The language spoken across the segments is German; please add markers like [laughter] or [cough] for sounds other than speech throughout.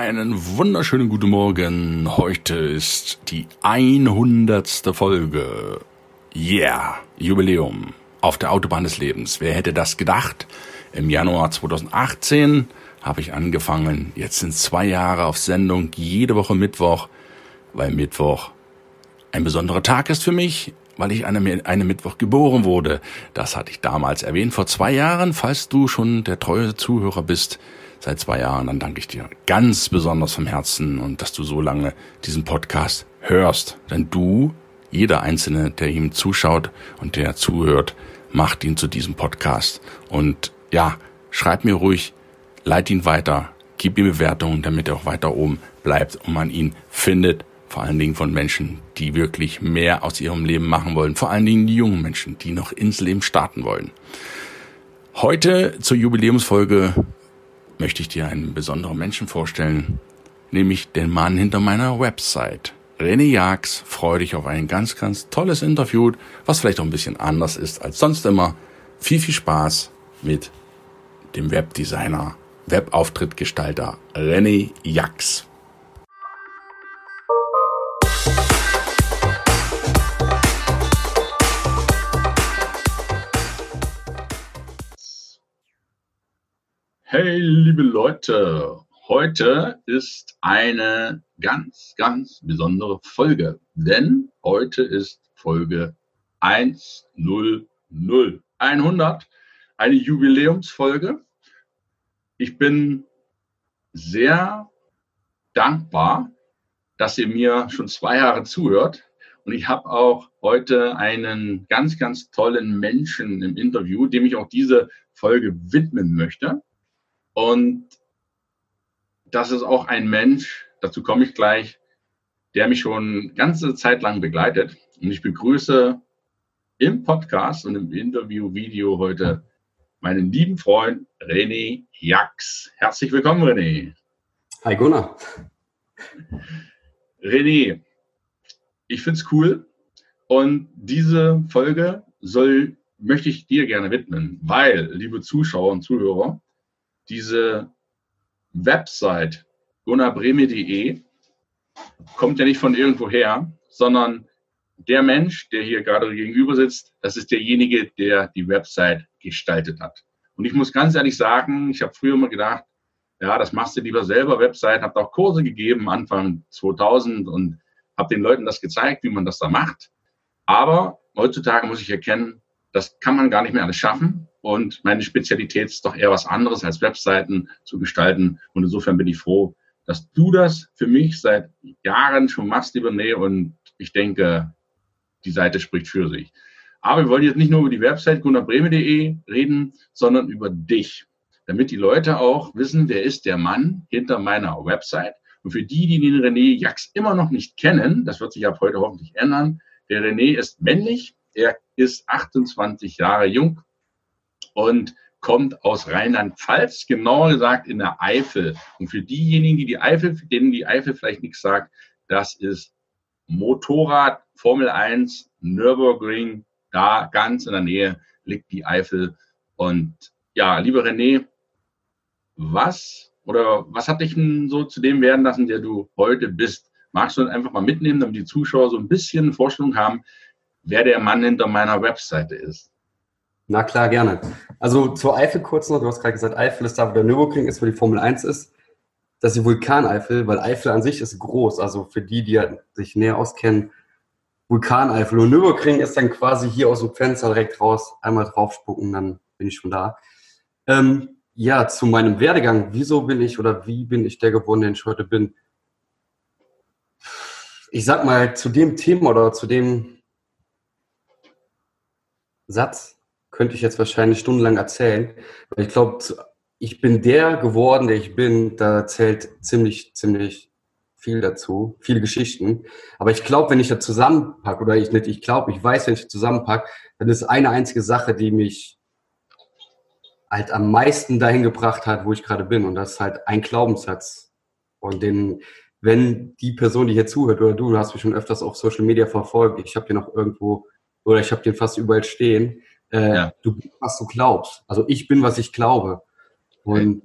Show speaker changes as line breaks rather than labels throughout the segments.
Einen wunderschönen guten Morgen. Heute ist die 100. Folge. Yeah, Jubiläum auf der Autobahn des Lebens. Wer hätte das gedacht? Im Januar 2018 habe ich angefangen. Jetzt sind zwei Jahre auf Sendung, jede Woche Mittwoch, weil Mittwoch ein besonderer Tag ist für mich, weil ich eine, eine Mittwoch geboren wurde. Das hatte ich damals erwähnt vor zwei Jahren. Falls du schon der treue Zuhörer bist, seit zwei Jahren, dann danke ich dir ganz besonders vom Herzen und dass du so lange diesen Podcast hörst. Denn du, jeder Einzelne, der ihm zuschaut und der zuhört, macht ihn zu diesem Podcast. Und ja, schreib mir ruhig, leit ihn weiter, gib ihm Bewertungen, damit er auch weiter oben bleibt und man ihn findet. Vor allen Dingen von Menschen, die wirklich mehr aus ihrem Leben machen wollen. Vor allen Dingen die jungen Menschen, die noch ins Leben starten wollen. Heute zur Jubiläumsfolge möchte ich dir einen besonderen Menschen vorstellen, nämlich den Mann hinter meiner Website. René Jax, freue dich auf ein ganz, ganz tolles Interview, was vielleicht auch ein bisschen anders ist als sonst immer. Viel, viel Spaß mit dem Webdesigner, Webauftrittgestalter René Jax. Hey, liebe Leute, heute ist eine ganz, ganz besondere Folge, denn heute ist Folge 100, 100, eine Jubiläumsfolge. Ich bin sehr dankbar, dass ihr mir schon zwei Jahre zuhört. Und ich habe auch heute einen ganz, ganz tollen Menschen im Interview, dem ich auch diese Folge widmen möchte. Und das ist auch ein Mensch, dazu komme ich gleich, der mich schon ganze Zeit lang begleitet. Und ich begrüße im Podcast und im Interview-Video heute meinen lieben Freund René Jax. Herzlich willkommen, René.
Hi Gunnar.
René, ich finde es cool und diese Folge soll, möchte ich dir gerne widmen, weil, liebe Zuschauer und Zuhörer, diese Website gunnarbreme.de kommt ja nicht von irgendwo her, sondern der Mensch, der hier gerade gegenüber sitzt, das ist derjenige, der die Website gestaltet hat. Und ich muss ganz ehrlich sagen, ich habe früher immer gedacht, ja, das machst du lieber selber, Website, habe auch Kurse gegeben, Anfang 2000 und habe den Leuten das gezeigt, wie man das da macht. Aber heutzutage muss ich erkennen, das kann man gar nicht mehr alles schaffen. Und meine Spezialität ist doch eher was anderes als Webseiten zu gestalten. Und insofern bin ich froh, dass du das für mich seit Jahren schon machst, lieber Nähe. Und ich denke, die Seite spricht für sich. Aber wir wollen jetzt nicht nur über die Website gunnarbreme.de reden, sondern über dich. Damit die Leute auch wissen, wer ist der Mann hinter meiner Website. Und für die, die den René Jax immer noch nicht kennen, das wird sich ab heute hoffentlich ändern, der René ist männlich, er ist 28 Jahre jung, und kommt aus Rheinland-Pfalz, genauer gesagt in der Eifel. Und für diejenigen, die die Eifel, denen die Eifel vielleicht nichts sagt, das ist Motorrad Formel 1 Nürburgring. Da ganz in der Nähe liegt die Eifel. Und ja, lieber René, was oder was hat dich denn so zu dem werden lassen, der du heute bist? Magst du einfach mal mitnehmen, damit die Zuschauer so ein bisschen Vorstellung haben, wer der Mann hinter meiner Webseite ist?
Na klar, gerne. Also zur Eifel kurz noch. Du hast gerade gesagt, Eifel ist da, wo der Nürburgring ist, wo die Formel 1 ist. Das ist die Vulkaneifel, weil Eifel an sich ist groß. Also für die, die sich näher auskennen, Vulkaneifel. Und Nürburgring ist dann quasi hier aus dem Fenster direkt raus, einmal draufspucken, dann bin ich schon da. Ähm, ja, zu meinem Werdegang. Wieso bin ich oder wie bin ich der geworden, den ich heute bin? Ich sag mal, zu dem Thema oder zu dem Satz könnte ich jetzt wahrscheinlich stundenlang erzählen. Ich glaube, ich bin der geworden, der ich bin, da zählt ziemlich, ziemlich viel dazu, viele Geschichten. Aber ich glaube, wenn ich das zusammenpacke, oder ich nicht, ich glaube, ich weiß, wenn ich das zusammenpacke, dann ist eine einzige Sache, die mich halt am meisten dahin gebracht hat, wo ich gerade bin. Und das ist halt ein Glaubenssatz. Und den, wenn die Person, die hier zuhört, oder du, du hast mich schon öfters auf Social Media verfolgt, ich habe den noch irgendwo, oder ich habe den fast überall stehen, äh, ja. du bist, was du glaubst. Also ich bin, was ich glaube. Und okay.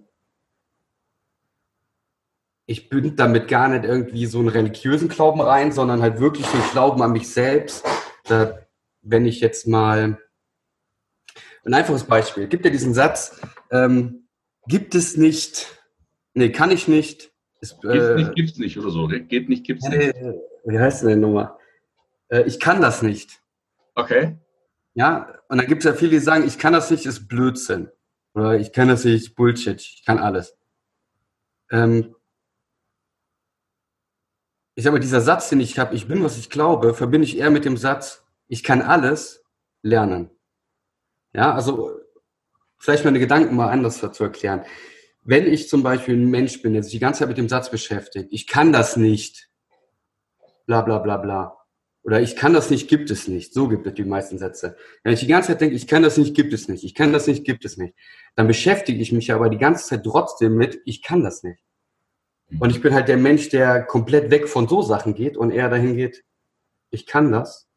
ich bin damit gar nicht irgendwie so einen religiösen Glauben rein, sondern halt wirklich den Glauben an mich selbst. Da, wenn ich jetzt mal ein einfaches Beispiel. Gibt ja diesen Satz, ähm, gibt es nicht, nee, kann ich nicht.
Ist, äh, nicht, gibt's nicht oder so. Geht nicht, gibt's nicht.
Wie heißt denn die Nummer? Äh, ich kann das nicht.
Okay.
Ja, und dann gibt es ja viele, die sagen, ich kann das nicht, ist Blödsinn. Oder ich kann das nicht, Bullshit, ich kann alles. Ähm, ich sage mal, dieser Satz, den ich habe, ich bin, was ich glaube, verbinde ich eher mit dem Satz, ich kann alles lernen. Ja, also vielleicht meine Gedanken mal anders zu erklären. Wenn ich zum Beispiel ein Mensch bin, der sich die ganze Zeit mit dem Satz beschäftigt, ich kann das nicht, bla bla bla bla, oder ich kann das nicht, gibt es nicht. So gibt es die meisten Sätze. Wenn ich die ganze Zeit denke, ich kann das nicht, gibt es nicht, ich kann das nicht, gibt es nicht, dann beschäftige ich mich aber die ganze Zeit trotzdem mit, ich kann das nicht. Und ich bin halt der Mensch, der komplett weg von so Sachen geht und eher dahin geht, ich kann das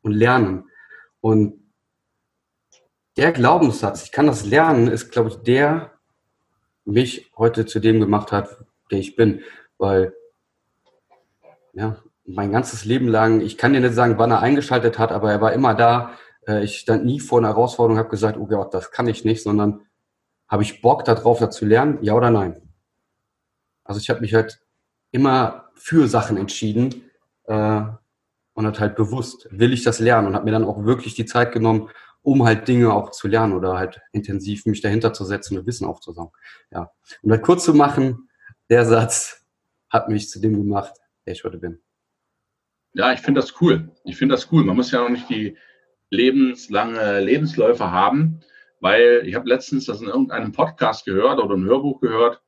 und lernen. Und der Glaubenssatz, ich kann das lernen, ist, glaube ich, der mich heute zu dem gemacht hat, der ich bin. Weil, ja, mein ganzes Leben lang, ich kann dir nicht sagen, wann er eingeschaltet hat, aber er war immer da. Äh, ich stand nie vor einer Herausforderung, habe gesagt, oh Gott, das kann ich nicht, sondern habe ich Bock darauf, da zu lernen, ja oder nein? Also ich habe mich halt immer für Sachen entschieden äh, und halt halt bewusst, will ich das lernen und habe mir dann auch wirklich die Zeit genommen, um halt Dinge auch zu lernen oder halt intensiv mich dahinter zu setzen und Wissen aufzusaugen. Ja. Um das kurz zu machen, der Satz hat mich zu dem gemacht, der ich heute bin.
Ja, ich finde das cool. Ich finde das cool. Man muss ja noch nicht die lebenslange Lebensläufe haben, weil ich habe letztens das in irgendeinem Podcast gehört oder ein Hörbuch gehört.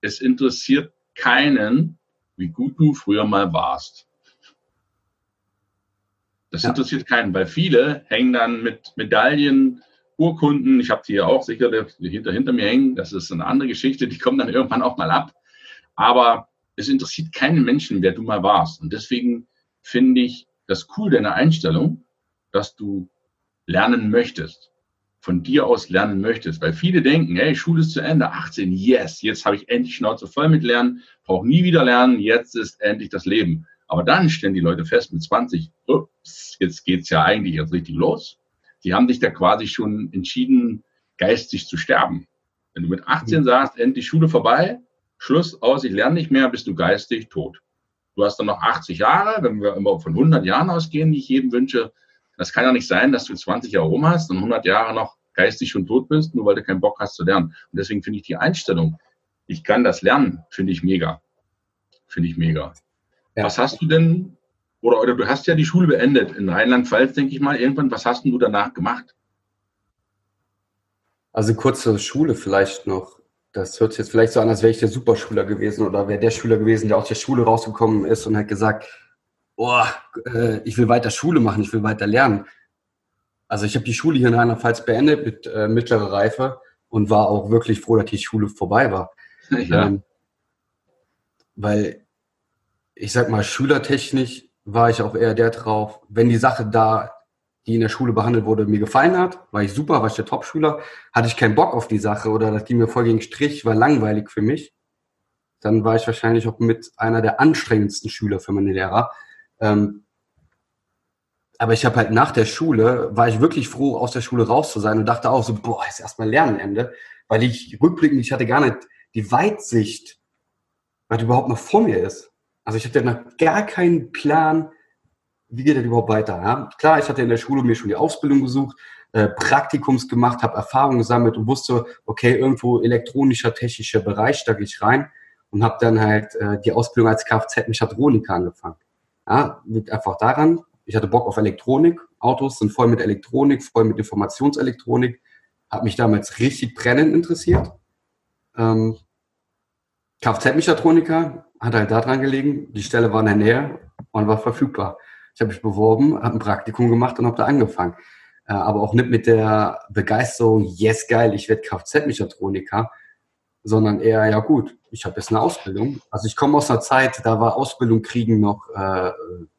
Es interessiert keinen, wie gut du früher mal warst. Das ja. interessiert keinen, weil viele hängen dann mit Medaillen, Urkunden, ich habe die ja auch sicher hinter, hinter mir hängen, das ist eine andere Geschichte, die kommen dann [laughs] irgendwann auch mal ab. Aber es interessiert keinen Menschen, wer du mal warst. Und deswegen finde ich das cool deine Einstellung, dass du lernen möchtest, von dir aus lernen möchtest, weil viele denken, hey, Schule ist zu Ende, 18, yes, jetzt habe ich endlich Schnauze voll mit Lernen, brauche nie wieder lernen, jetzt ist endlich das Leben. Aber dann stellen die Leute fest mit 20, ups, jetzt geht's ja eigentlich jetzt richtig los. Die haben sich da quasi schon entschieden, geistig zu sterben. Wenn du mit 18 mhm. sagst, endlich Schule vorbei, Schluss aus, ich lerne nicht mehr, bist du geistig tot. Du hast dann noch 80 Jahre, wenn wir immer von 100 Jahren ausgehen, die ich jedem wünsche. Das kann ja nicht sein, dass du 20 Jahre rum hast und 100 Jahre noch geistig schon tot bist, nur weil du keinen Bock hast zu lernen. Und deswegen finde ich die Einstellung, ich kann das lernen, finde ich mega. Finde ich mega. Ja. Was hast du denn, oder, oder du hast ja die Schule beendet in Rheinland-Pfalz, denke ich mal, irgendwann. Was hast du danach gemacht?
Also kurz zur Schule vielleicht noch. Das hört sich jetzt vielleicht so an, als wäre ich der Superschüler gewesen oder wäre der Schüler gewesen, der aus der Schule rausgekommen ist und hat gesagt, oh, äh, ich will weiter Schule machen, ich will weiter lernen. Also ich habe die Schule hier in Rheinland-Pfalz beendet mit äh, mittlerer Reife und war auch wirklich froh, dass die Schule vorbei war. Ja. Ähm, weil ich sag mal, schülertechnisch war ich auch eher der drauf, wenn die Sache da die in der Schule behandelt wurde, mir gefallen hat, war ich super, war ich der Top-Schüler, hatte ich keinen Bock auf die Sache oder das ging mir voll gegen Strich, war langweilig für mich, dann war ich wahrscheinlich auch mit einer der anstrengendsten Schüler für meine Lehrer. Ähm, aber ich habe halt nach der Schule, war ich wirklich froh, aus der Schule raus zu sein und dachte auch so, boah, ist erstmal Lernenende, weil ich rückblickend, ich hatte gar nicht die Weitsicht, was überhaupt noch vor mir ist. Also ich hatte noch gar keinen Plan, wie geht das überhaupt weiter? Ja? Klar, ich hatte in der Schule mir schon die Ausbildung gesucht, äh, Praktikums gemacht, habe Erfahrungen gesammelt und wusste, okay, irgendwo elektronischer, technischer Bereich, da gehe ich rein und habe dann halt äh, die Ausbildung als Kfz-Mechatroniker angefangen. Ja, liegt einfach daran, ich hatte Bock auf Elektronik, Autos sind voll mit Elektronik, voll mit Informationselektronik, habe mich damals richtig brennend interessiert Ähm, Kfz-Mechatroniker hat halt da dran gelegen. Die Stelle war in der Nähe und war verfügbar. Ich habe mich beworben, habe ein Praktikum gemacht und habe da angefangen. Äh, aber auch nicht mit der Begeisterung, yes, geil, ich werde Kfz-Mechatroniker, sondern eher, ja gut, ich habe jetzt eine Ausbildung. Also ich komme aus einer Zeit, da war Ausbildung kriegen noch äh,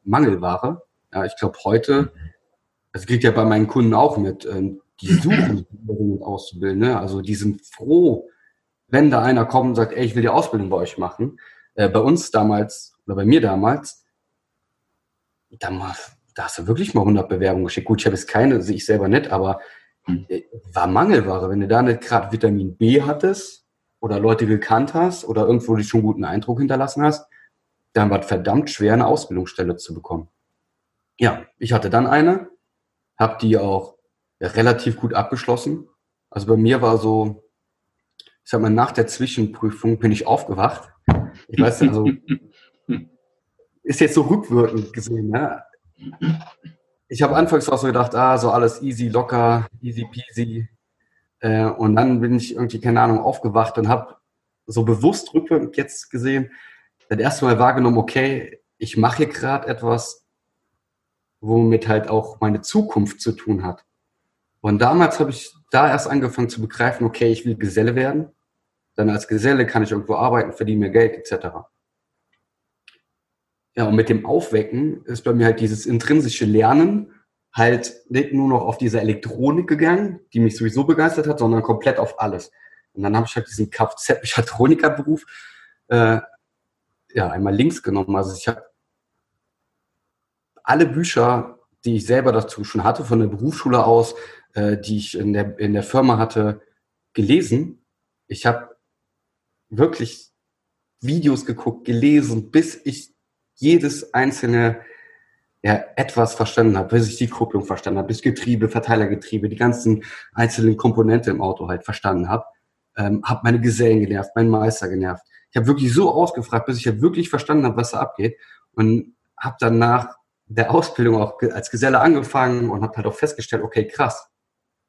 Mangelware. Ja, ich glaube heute, das kriegt ja bei meinen Kunden auch mit, äh, die suchen auszubilden. Ne? Also die sind froh, wenn da einer kommt und sagt, ey, ich will die Ausbildung bei euch machen. Äh, bei uns damals, oder bei mir damals, da, da hast du wirklich mal 100 Bewerbungen geschickt. Gut, ich habe jetzt keine, sehe ich selber nicht, aber hm. äh, war Mangelware. Wenn du da nicht gerade Vitamin B hattest oder Leute gekannt hast oder irgendwo dich schon guten Eindruck hinterlassen hast, dann war es verdammt schwer, eine Ausbildungsstelle zu bekommen. Ja, ich hatte dann eine, habe die auch relativ gut abgeschlossen. Also bei mir war so, ich sag mal, nach der Zwischenprüfung bin ich aufgewacht. Ich weiß nicht, also [laughs] ist jetzt so rückwirkend gesehen, ne? Ich habe anfangs auch so gedacht, ah, so alles easy, locker, easy peasy. Äh, und dann bin ich irgendwie, keine Ahnung, aufgewacht und habe so bewusst rückwirkend jetzt gesehen, das erste Mal wahrgenommen, okay, ich mache hier gerade etwas, womit halt auch meine Zukunft zu tun hat. Und damals habe ich da erst angefangen zu begreifen, okay, ich will Geselle werden. Dann als Geselle kann ich irgendwo arbeiten, verdiene mir Geld etc. Ja, und mit dem Aufwecken ist bei mir halt dieses intrinsische Lernen halt nicht nur noch auf diese Elektronik gegangen, die mich sowieso begeistert hat, sondern komplett auf alles. Und dann habe ich halt diesen Kfz-Mechatroniker-Beruf äh, ja, einmal links genommen. Also ich habe alle Bücher, die ich selber dazu schon hatte, von der Berufsschule aus, äh, die ich in der, in der Firma hatte, gelesen. Ich habe wirklich Videos geguckt, gelesen, bis ich jedes einzelne ja, etwas verstanden habe, bis ich die Kupplung verstanden habe, bis Getriebe, Verteilergetriebe, die ganzen einzelnen Komponente im Auto halt verstanden habe, ähm, habe meine Gesellen genervt, meinen Meister genervt. Ich habe wirklich so ausgefragt, bis ich halt wirklich verstanden habe, was da abgeht und habe dann nach der Ausbildung auch als Geselle angefangen und habe halt auch festgestellt, okay, krass.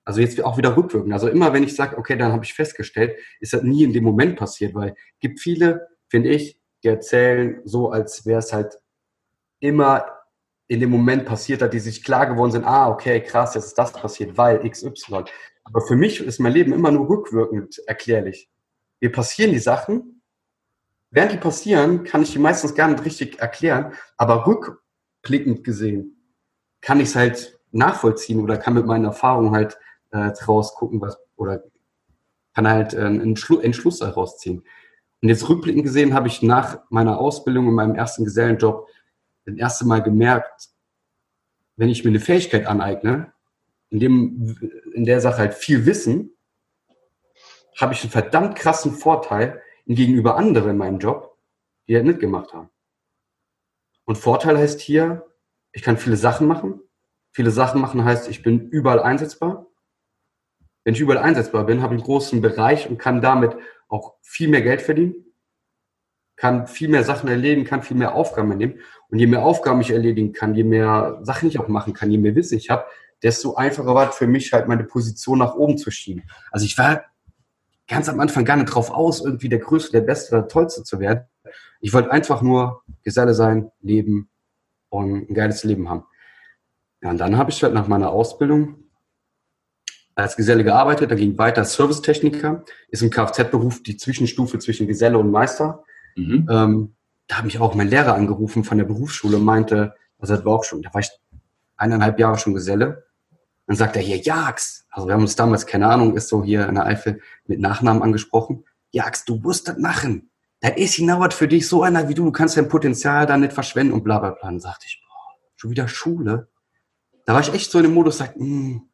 Also jetzt auch wieder rückwirkend. Also immer wenn ich sage, okay, dann habe ich festgestellt, ist das nie in dem Moment passiert, weil gibt viele, finde ich, die erzählen so, als wäre es halt immer in dem Moment passiert hat, die sich klar geworden sind, ah, okay, krass, jetzt ist das passiert, weil XY. Aber für mich ist mein Leben immer nur rückwirkend erklärlich. Mir passieren die Sachen, während die passieren, kann ich die meistens gar nicht richtig erklären, aber rückblickend gesehen kann ich es halt nachvollziehen oder kann mit meinen Erfahrungen halt äh, draus gucken, was, oder kann halt äh, einen Entschluss daraus ziehen. Und jetzt rückblickend gesehen habe ich nach meiner Ausbildung und meinem ersten Gesellenjob das erste Mal gemerkt, wenn ich mir eine Fähigkeit aneigne, in, dem, in der Sache halt viel Wissen, habe ich einen verdammt krassen Vorteil gegenüber anderen in meinem Job, die halt nicht gemacht haben. Und Vorteil heißt hier, ich kann viele Sachen machen. Viele Sachen machen heißt, ich bin überall einsetzbar. Wenn ich überall einsetzbar bin, habe einen großen Bereich und kann damit auch viel mehr Geld verdienen, kann viel mehr Sachen erledigen, kann viel mehr Aufgaben nehmen. Und je mehr Aufgaben ich erledigen kann, je mehr Sachen ich auch machen kann, je mehr Wissen ich habe, desto einfacher war es für mich halt meine Position nach oben zu schieben. Also ich war ganz am Anfang gar nicht drauf aus, irgendwie der Größte, der Beste oder der Tollste zu werden. Ich wollte einfach nur Geselle sein, leben und ein geiles Leben haben. Ja, und dann habe ich halt nach meiner Ausbildung als Geselle gearbeitet, dann ging weiter Servicetechniker, ist im Kfz-Beruf die Zwischenstufe zwischen Geselle und Meister. Mhm. Ähm, da hat mich auch mein Lehrer angerufen von der Berufsschule und meinte, also das war auch schon, da war ich eineinhalb Jahre schon Geselle. Dann sagt er hier, Jax, also wir haben uns damals, keine Ahnung, ist so hier in der Eifel mit Nachnamen angesprochen. Jax, du musst das machen. Das ist genau für dich, so einer wie du, du kannst dein Potenzial da nicht verschwenden und bla bla bla. Dann sagte ich, boah, schon wieder Schule. Da war ich echt so in dem Modus, sagt, hm,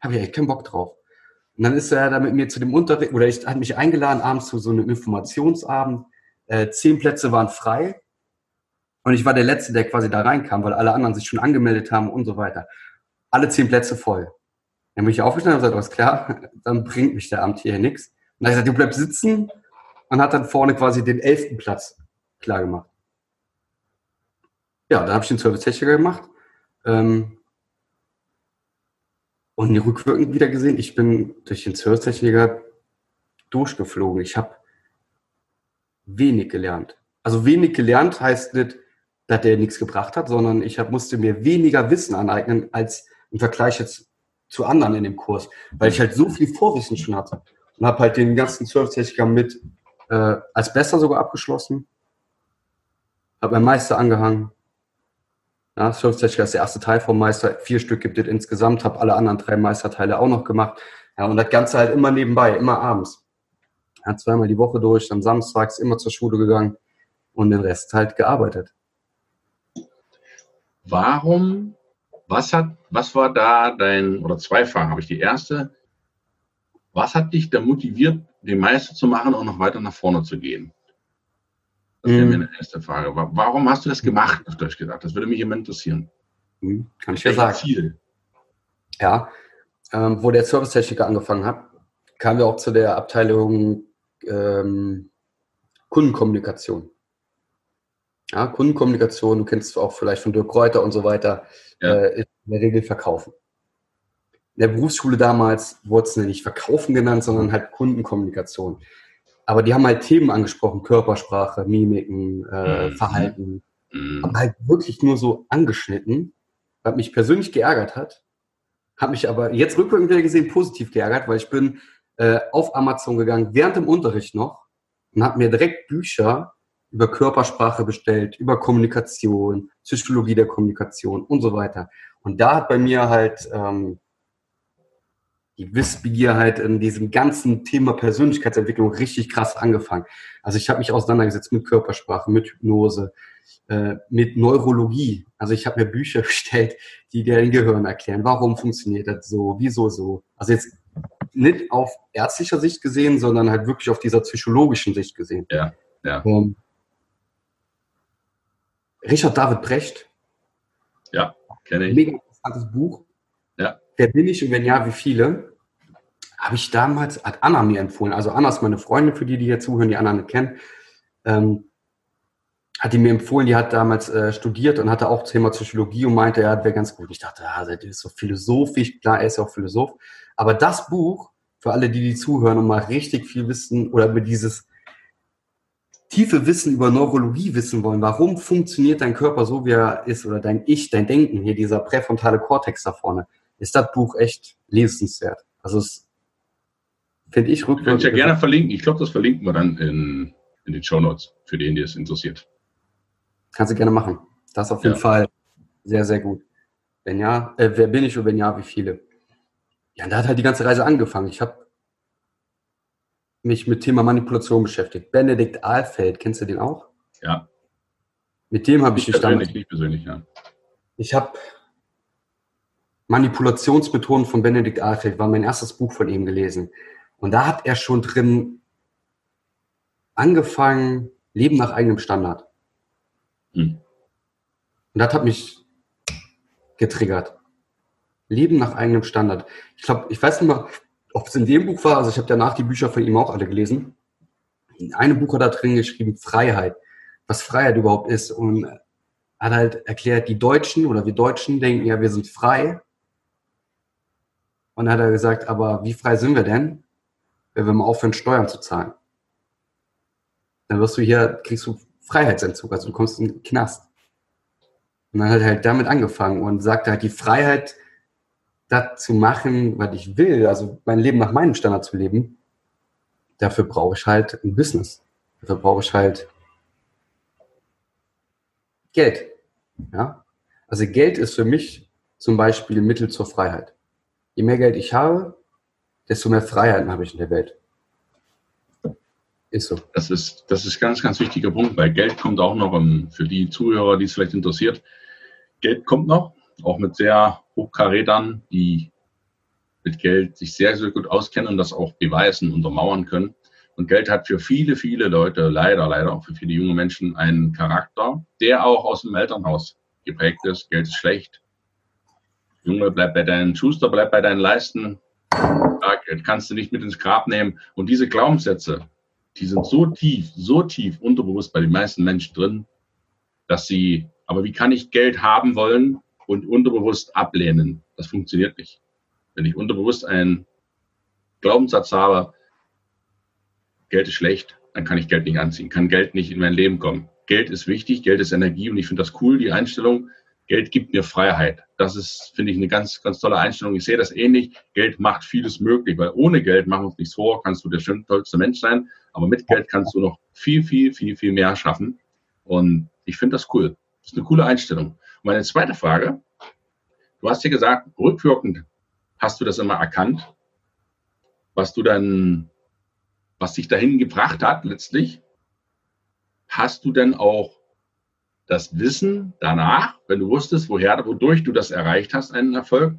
habe ich echt keinen Bock drauf. Und dann ist er da mit mir zu dem Unterricht, oder ich hat mich eingeladen abends zu so einem Informationsabend. Äh, zehn Plätze waren frei. Und ich war der Letzte, der quasi da reinkam, weil alle anderen sich schon angemeldet haben und so weiter. Alle zehn Plätze voll. Dann bin ich aufgestanden und gesagt, alles klar, [laughs] dann bringt mich der Amt hier nichts. Und dann hat er gesagt, du bleibst sitzen und hat dann vorne quasi den elften Platz klar gemacht. Ja, dann habe ich den Servicetechniker gemacht. Ähm, und rückwirkend wieder gesehen, ich bin durch den Servicetechniker durchgeflogen. Ich habe wenig gelernt. Also wenig gelernt heißt nicht, dass der nichts gebracht hat, sondern ich hab, musste mir weniger Wissen aneignen als im Vergleich jetzt zu anderen in dem Kurs, weil ich halt so viel Vorwissen schon hatte und habe halt den ganzen Servicetechniker mit äh, als Besser sogar abgeschlossen, habe mein Meister angehangen. Ja, Servicetechniker ist der erste Teil vom Meister, vier Stück gibt es insgesamt, habe alle anderen drei Meisterteile auch noch gemacht. Ja, und das Ganze halt immer nebenbei, immer abends. Ja, zweimal die Woche durch, dann samstags immer zur Schule gegangen und den Rest halt gearbeitet.
Warum, was hat, was war da dein, oder zwei Fragen habe ich. Die erste, was hat dich da motiviert, den Meister zu machen und noch weiter nach vorne zu gehen? Das wäre meine erste Frage. Warum hast du das gemacht, auf Deutsch gesagt? Das würde mich immer interessieren.
Mhm. Kann ich ja sagen. Ziel? Ja, ähm, wo der Servicetechniker angefangen hat, kamen wir auch zu der Abteilung ähm, Kundenkommunikation. Ja, Kundenkommunikation, du kennst es auch vielleicht von Dirk Kräuter und so weiter, ja. äh, in der Regel verkaufen. In der Berufsschule damals wurde es nicht verkaufen genannt, sondern halt Kundenkommunikation. Aber die haben halt Themen angesprochen, Körpersprache, Mimiken, äh, mhm. Verhalten. Mhm. Aber halt wirklich nur so angeschnitten, was mich persönlich geärgert hat. Hat mich aber jetzt rückwirkend wieder gesehen positiv geärgert, weil ich bin äh, auf Amazon gegangen, während dem Unterricht noch, und habe mir direkt Bücher über Körpersprache bestellt, über Kommunikation, Psychologie der Kommunikation und so weiter. Und da hat bei mir halt ähm, die Wissbegier halt in diesem ganzen Thema Persönlichkeitsentwicklung richtig krass angefangen. Also ich habe mich auseinandergesetzt mit Körpersprache, mit Hypnose, äh, mit Neurologie. Also ich habe mir Bücher [laughs] bestellt, die dir dein Gehirn erklären. Warum funktioniert das so? Wieso so? Also jetzt nicht auf ärztlicher Sicht gesehen, sondern halt wirklich auf dieser psychologischen Sicht gesehen.
Ja, ja. Ähm,
Richard David Brecht.
Ja, kenne ich.
Mega interessantes Buch. Wer bin ich und wenn ja, wie viele? Habe ich damals, hat Anna mir empfohlen. Also Anna ist meine Freundin, für die, die hier zuhören, die Anna nicht kennen. Ähm, hat die mir empfohlen, die hat damals äh, studiert und hatte auch Thema Psychologie und meinte, ja, wäre ganz gut. Ich dachte, ja, das ist so philosophisch, klar, er ist ja auch Philosoph. Aber das Buch, für alle, die die zuhören und mal richtig viel wissen oder über dieses tiefe Wissen über Neurologie wissen wollen, warum funktioniert dein Körper so, wie er ist, oder dein Ich, dein Denken, hier dieser präfrontale Kortex da vorne, ist das Buch echt lesenswert. Also es finde ich
rückwärts. Kann ich ja gerne verlinken. Ich glaube, das verlinken wir dann in, in den Show Notes, für den, die es interessiert.
Kannst du gerne machen. Das auf jeden ja. Fall sehr, sehr gut. Wenn ja, äh, wer bin ich und wenn ja, wie viele? Ja, da hat halt die ganze Reise angefangen. Ich habe mich mit Thema Manipulation beschäftigt. Benedikt Ahlfeld, kennst du den auch?
Ja.
Mit dem habe ich mich
damals. Nicht persönlich, ja.
Ich habe Manipulationsmethoden von Benedikt Ahlfeld, war mein erstes Buch von ihm gelesen. Und da hat er schon drin angefangen, Leben nach eigenem Standard. Hm. Und das hat mich getriggert. Leben nach eigenem Standard. Ich glaube, ich weiß nicht mal, ob es in dem Buch war, also ich habe danach die Bücher von ihm auch alle gelesen. In einem Buch hat er drin geschrieben, Freiheit, was Freiheit überhaupt ist. Und hat halt erklärt, die Deutschen oder wir Deutschen denken ja, wir sind frei. Und dann hat er gesagt, aber wie frei sind wir denn, wenn wir mal aufhören, Steuern zu zahlen? Dann wirst du hier, kriegst du Freiheitsentzug, also du kommst in den Knast. Und dann hat er halt damit angefangen und sagte halt, die Freiheit das zu machen, was ich will, also mein Leben nach meinem Standard zu leben, dafür brauche ich halt ein Business. Dafür brauche ich halt Geld. Ja? Also Geld ist für mich zum Beispiel Mittel zur Freiheit. Je mehr Geld ich habe, desto mehr Freiheiten habe ich in der Welt.
Ist so. Das ist, das ist ganz, ganz wichtiger Punkt, weil Geld kommt auch noch, um, für die Zuhörer, die es vielleicht interessiert, Geld kommt noch, auch mit sehr Hochkarätern, die mit Geld sich sehr, sehr gut auskennen und das auch beweisen, untermauern können. Und Geld hat für viele, viele Leute, leider, leider auch für viele junge Menschen einen Charakter, der auch aus dem Elternhaus geprägt ist. Geld ist schlecht. Junge, bleib bei deinen Schuster, bleib bei deinen Leisten. Kannst du nicht mit ins Grab nehmen. Und diese Glaubenssätze, die sind so tief, so tief unterbewusst bei den meisten Menschen drin, dass sie, aber wie kann ich Geld haben wollen, und unterbewusst ablehnen. Das funktioniert nicht. Wenn ich unterbewusst einen Glaubenssatz habe, Geld ist schlecht, dann kann ich Geld nicht anziehen, kann Geld nicht in mein Leben kommen. Geld ist wichtig, Geld ist Energie und ich finde das cool, die Einstellung. Geld gibt mir Freiheit. Das ist, finde ich, eine ganz, ganz tolle Einstellung. Ich sehe das ähnlich. Geld macht vieles möglich, weil ohne Geld machen wir uns nichts vor, kannst du der schön tollste Mensch sein, aber mit Geld kannst du noch viel, viel, viel, viel mehr schaffen. Und ich finde das cool. Das ist eine coole Einstellung. Meine zweite Frage, du hast ja gesagt, rückwirkend hast du das immer erkannt, was du dann, was dich dahin gebracht hat letztlich. Hast du denn auch das Wissen danach, wenn du wusstest, woher, wodurch du das erreicht hast, einen Erfolg,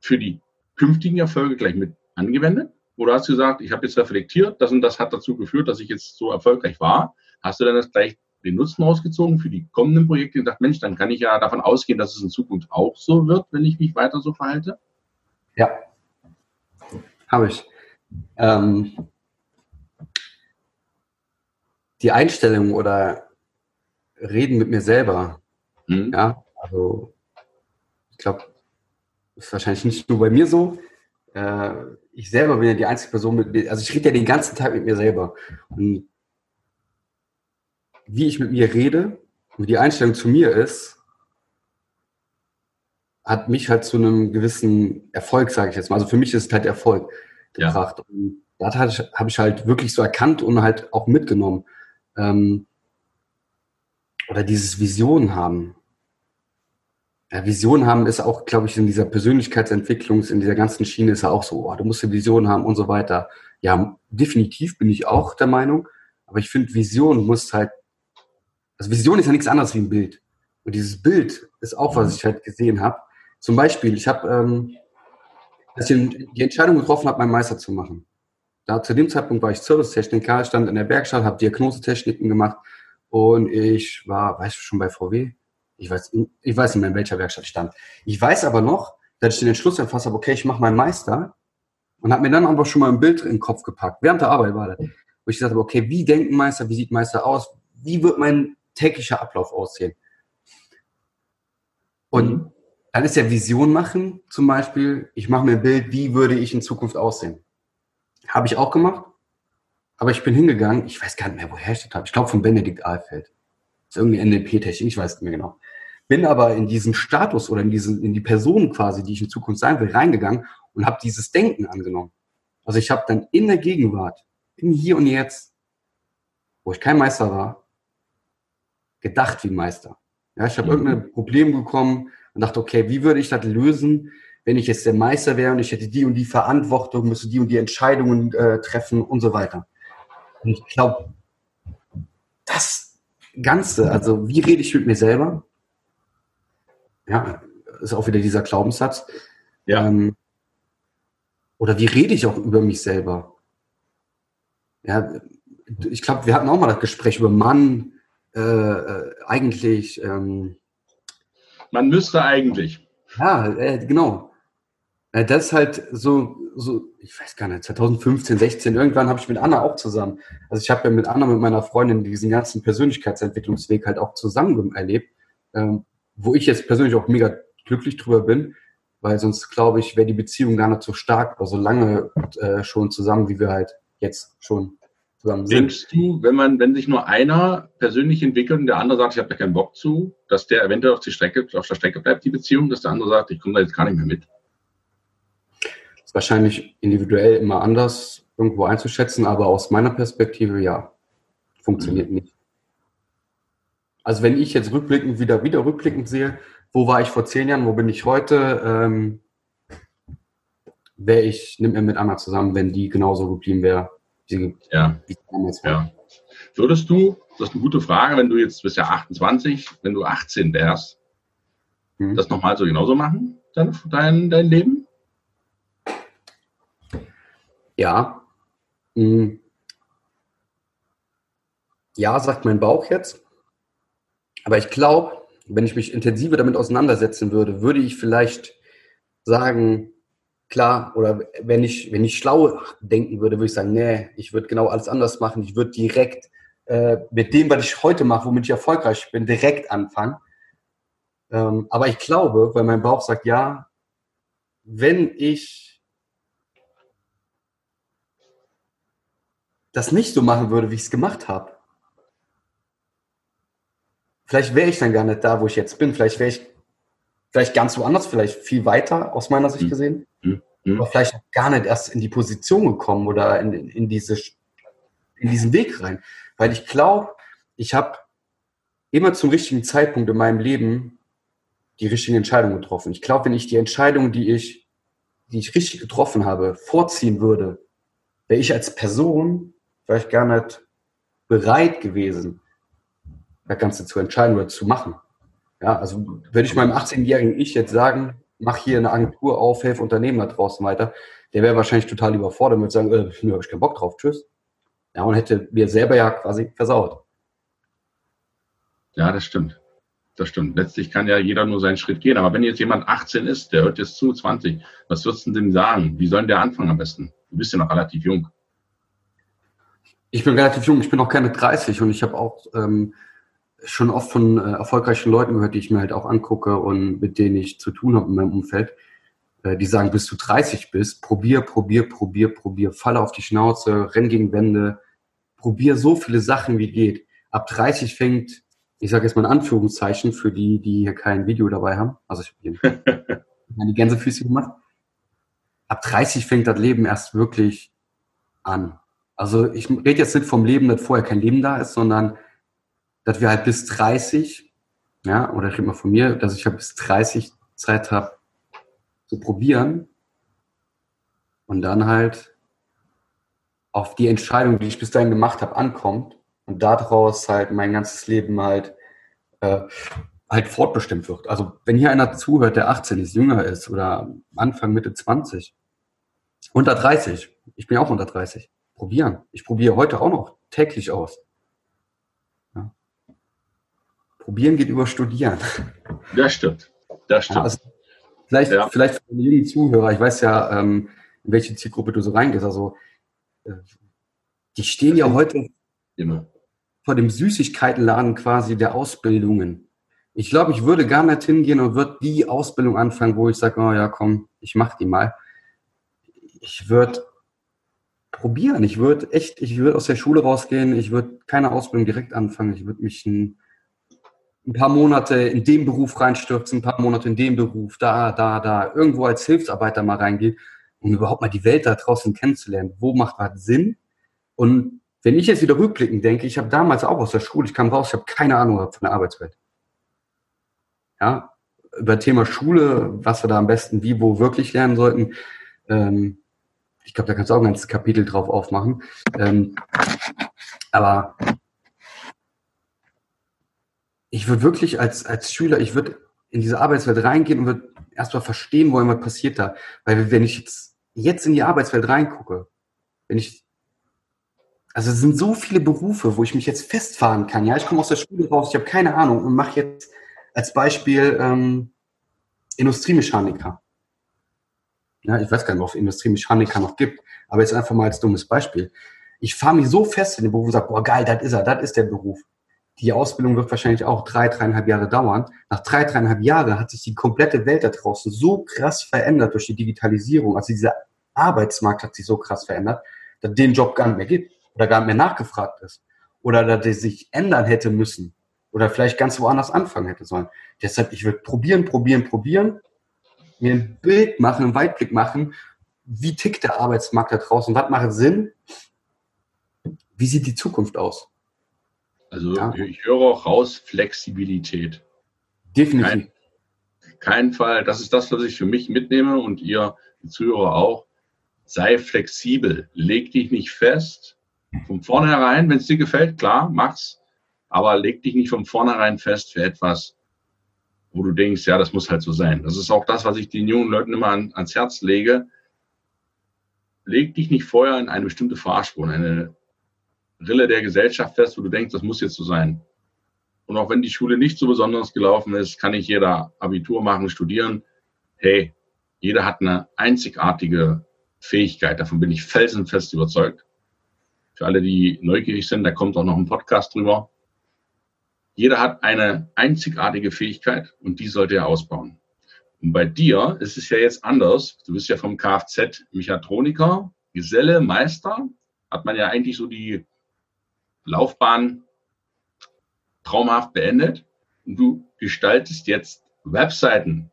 für die künftigen Erfolge gleich mit angewendet? Oder hast du gesagt, ich habe jetzt reflektiert, das und das hat dazu geführt, dass ich jetzt so erfolgreich war? Hast du dann das gleich den Nutzen rausgezogen für die kommenden Projekte und gesagt, Mensch, dann kann ich ja davon ausgehen, dass es in Zukunft auch so wird, wenn ich mich weiter so verhalte?
Ja, habe ich. Ähm, die Einstellung oder Reden mit mir selber. Mhm. Ja, also ich glaube, ist wahrscheinlich nicht nur bei mir so. Äh, ich selber bin ja die einzige Person mit mir, also ich rede ja den ganzen Tag mit mir selber. Und wie ich mit mir rede, wie die Einstellung zu mir ist, hat mich halt zu einem gewissen Erfolg, sage ich jetzt mal. Also für mich ist es halt Erfolg gebracht. Ja. Und da habe ich halt wirklich so erkannt und halt auch mitgenommen. Ähm, oder dieses Vision haben. Ja, Vision haben ist auch, glaube ich, in dieser Persönlichkeitsentwicklung, in dieser ganzen Schiene ist ja auch so, oh, du musst eine Vision haben und so weiter. Ja, definitiv bin ich auch der Meinung, aber ich finde, Vision muss halt, also Vision ist ja nichts anderes wie ein Bild. Und dieses Bild ist auch, was ich halt gesehen habe. Zum Beispiel, ich habe ähm, die Entscheidung getroffen, habe, meinen Meister zu machen. Da zu dem Zeitpunkt war ich Servicetechniker, stand in der Bergstadt, habe Diagnosetechniken gemacht und ich war, weißt du, schon bei VW? Ich weiß, ich weiß nicht mehr, in welcher Werkstatt ich stand. Ich weiß aber noch, dass ich den Entschluss erfasst habe, okay, ich mache meinen Meister und habe mir dann einfach schon mal ein Bild in den Kopf gepackt. Während der Arbeit war das. Wo ich gesagt habe, okay, wie denkt ein Meister, wie sieht Meister aus? Wie wird mein täglicher Ablauf aussehen? Und mhm. dann ist ja Vision machen, zum Beispiel, ich mache mir ein Bild, wie würde ich in Zukunft aussehen? Habe ich auch gemacht. Aber ich bin hingegangen, ich weiß gar nicht mehr, woher ich das habe. Ich glaube von Benedikt Ahlfeld. Das ist irgendwie NLP-Technik, ich weiß nicht mehr genau. Bin aber in diesen Status oder in, diesen, in die Person quasi, die ich in Zukunft sein will, reingegangen und habe dieses Denken angenommen. Also ich habe dann in der Gegenwart, in hier und jetzt, wo ich kein Meister war, gedacht wie Meister. Ja, ich habe mhm. irgendein Problem bekommen und dachte, okay, wie würde ich das lösen, wenn ich jetzt der Meister wäre und ich hätte die und die Verantwortung, müsste die und die Entscheidungen äh, treffen und so weiter. Und ich glaube, das Ganze, also wie rede ich mit mir selber? Ja, ist auch wieder dieser Glaubenssatz. Ja. Ähm, oder wie rede ich auch über mich selber? Ja, ich glaube, wir hatten auch mal das Gespräch über Mann, äh, äh, eigentlich. Ähm,
Man müsste eigentlich.
Ja, äh, genau. Das ist halt so, so, ich weiß gar nicht, 2015, 16, irgendwann habe ich mit Anna auch zusammen, also ich habe ja mit Anna, mit meiner Freundin diesen ganzen Persönlichkeitsentwicklungsweg halt auch zusammen erlebt, ähm, wo ich jetzt persönlich auch mega glücklich drüber bin, weil sonst glaube ich, wäre die Beziehung gar nicht so stark oder so lange äh, schon zusammen, wie wir halt jetzt schon zusammen sind.
Denkst du, wenn man, wenn sich nur einer persönlich entwickelt und der andere sagt, ich habe da keinen Bock zu, dass der eventuell auf, die Strecke, auf der Strecke bleibt, die Beziehung, dass der andere sagt, ich komme da jetzt gar nicht mehr mit?
Wahrscheinlich individuell immer anders irgendwo einzuschätzen, aber aus meiner Perspektive ja, funktioniert mhm. nicht. Also wenn ich jetzt rückblickend wieder, wieder rückblickend sehe, wo war ich vor zehn Jahren, wo bin ich heute, ähm, wäre ich, nimmt mir mit Anna zusammen, wenn die genauso geblieben wäre,
wie, ja. wie damals war. Ja. Würdest du, das ist eine gute Frage, wenn du jetzt, bist ja 28, wenn du 18 wärst, mhm. das nochmal so genauso machen, dein, dein, dein Leben?
Ja. Hm. Ja, sagt mein Bauch jetzt. Aber ich glaube, wenn ich mich intensiver damit auseinandersetzen würde, würde ich vielleicht sagen, klar, oder wenn ich, wenn ich schlau denken würde, würde ich sagen, nee, ich würde genau alles anders machen. Ich würde direkt äh, mit dem, was ich heute mache, womit ich erfolgreich bin, direkt anfangen. Ähm, aber ich glaube, weil mein Bauch sagt, ja, wenn ich das nicht so machen würde, wie ich es gemacht habe, vielleicht wäre ich dann gar nicht da, wo ich jetzt bin. Vielleicht wäre ich vielleicht ganz woanders, vielleicht viel weiter aus meiner Sicht mhm. gesehen. Mhm. Aber vielleicht gar nicht erst in die Position gekommen oder in, in, diese, in diesen Weg rein. Weil ich glaube, ich habe immer zum richtigen Zeitpunkt in meinem Leben die richtigen Entscheidungen getroffen. Ich glaube, wenn ich die Entscheidung, die ich, die ich richtig getroffen habe, vorziehen würde, wäre ich als Person vielleicht gar nicht bereit gewesen, das Ganze zu entscheiden oder zu machen. Ja, also würde ich meinem 18-jährigen Ich jetzt sagen, mach hier eine Agentur auf, helfe Unternehmen da draußen weiter, der wäre wahrscheinlich total überfordert und würde sagen, äh, nö, hab ich keinen Bock drauf, tschüss. Ja, und hätte mir selber ja quasi versaut.
Ja, das stimmt. Das stimmt. Letztlich kann ja jeder nur seinen Schritt gehen. Aber wenn jetzt jemand 18 ist, der hört jetzt zu, 20, was würdest du denn sagen? Wie soll der anfangen am besten? Du bist ja noch relativ jung.
Ich bin relativ jung, ich bin noch keine 30 und ich habe auch ähm, schon oft von äh, erfolgreichen Leuten gehört, die ich mir halt auch angucke und mit denen ich zu tun habe in meinem Umfeld, äh, die sagen, bis du 30 bist, probier, probier, probier, probier, falle auf die Schnauze, renn gegen Wände, probier so viele Sachen wie geht. Ab 30 fängt, ich sage jetzt mal in Anführungszeichen für die, die hier kein Video dabei haben, also ich habe die [laughs] Gänsefüße gemacht, ab 30 fängt das Leben erst wirklich an. Also ich rede jetzt nicht vom Leben, dass vorher kein Leben da ist, sondern dass wir halt bis 30, ja, oder ich rede mal von mir, dass ich halt bis 30 Zeit habe zu probieren und dann halt auf die Entscheidung, die ich bis dahin gemacht habe, ankommt und daraus halt mein ganzes Leben halt äh, halt fortbestimmt wird. Also wenn hier einer zuhört, der 18 ist, jünger ist oder Anfang, Mitte 20, unter 30, ich bin auch unter 30, probieren. Ich probiere heute auch noch täglich aus. Ja. Probieren geht über Studieren.
Das stimmt. Das stimmt. Ja, also
vielleicht, ja. vielleicht für die Zuhörer, ich weiß ja, ähm, in welche Zielgruppe du so reingehst. Also, äh, die stehen ja heute Immer. vor dem Süßigkeitenladen quasi der Ausbildungen. Ich glaube, ich würde gar nicht hingehen und würde die Ausbildung anfangen, wo ich sage, oh ja, komm, ich mach die mal. Ich würde probieren. Ich würde echt, ich würde aus der Schule rausgehen, ich würde keine Ausbildung direkt anfangen, ich würde mich ein, ein, paar Monate in dem Beruf reinstürzen, ein paar Monate in dem Beruf, da, da, da, irgendwo als Hilfsarbeiter mal reingehen, um überhaupt mal die Welt da draußen kennenzulernen. Wo macht was Sinn? Und wenn ich jetzt wieder rückblickend denke, ich habe damals auch aus der Schule, ich kam raus, ich habe keine Ahnung von der Arbeitswelt. Ja, über Thema Schule, was wir da am besten wie, wo wirklich lernen sollten. Ähm, ich glaube, da kannst du auch ein ganzes Kapitel drauf aufmachen. Ähm, aber ich würde wirklich als, als Schüler, ich würde in diese Arbeitswelt reingehen und würde erstmal verstehen, wo immer passiert da. Weil wenn ich jetzt, jetzt in die Arbeitswelt reingucke, wenn ich, also es sind so viele Berufe, wo ich mich jetzt festfahren kann. Ja, ich komme aus der Schule raus, ich habe keine Ahnung und mache jetzt als Beispiel ähm, Industriemechaniker. Ja, ich weiß gar nicht, ob es Industriemechaniker noch gibt, aber jetzt einfach mal als dummes Beispiel. Ich fahre mich so fest in den Beruf und sage, boah, geil, das ist er, das ist der Beruf. Die Ausbildung wird wahrscheinlich auch drei, dreieinhalb Jahre dauern. Nach drei, dreieinhalb Jahren hat sich die komplette Welt da draußen so krass verändert durch die Digitalisierung. Also dieser Arbeitsmarkt hat sich so krass verändert, dass den Job gar nicht mehr gibt oder gar nicht mehr nachgefragt ist. Oder dass der sich ändern hätte müssen. Oder vielleicht ganz woanders anfangen hätte sollen. Deshalb, ich würde probieren, probieren, probieren mir ein Bild machen, einen Weitblick machen, wie tickt der Arbeitsmarkt da draußen, was macht Sinn, wie sieht die Zukunft aus?
Also ja. ich höre auch raus, Flexibilität.
Definitiv.
Kein, kein Fall, das ist das, was ich für mich mitnehme und ihr, die Zuhörer auch. Sei flexibel, leg dich nicht fest. Von vornherein, wenn es dir gefällt, klar, mach's. Aber leg dich nicht von vornherein fest für etwas, wo du denkst, ja, das muss halt so sein. Das ist auch das, was ich den jungen Leuten immer an, ans Herz lege. Leg dich nicht vorher in eine bestimmte Fahrspur, in eine Rille der Gesellschaft fest, wo du denkst, das muss jetzt so sein. Und auch wenn die Schule nicht so besonders gelaufen ist, kann nicht jeder Abitur machen, studieren. Hey, jeder hat eine einzigartige Fähigkeit. Davon bin ich felsenfest überzeugt. Für alle, die neugierig sind, da kommt auch noch ein Podcast drüber. Jeder hat eine einzigartige Fähigkeit und die sollte er ausbauen. Und bei dir ist es ja jetzt anders. Du bist ja vom Kfz Mechatroniker, Geselle, Meister, hat man ja eigentlich so die Laufbahn traumhaft beendet. Und du gestaltest jetzt Webseiten,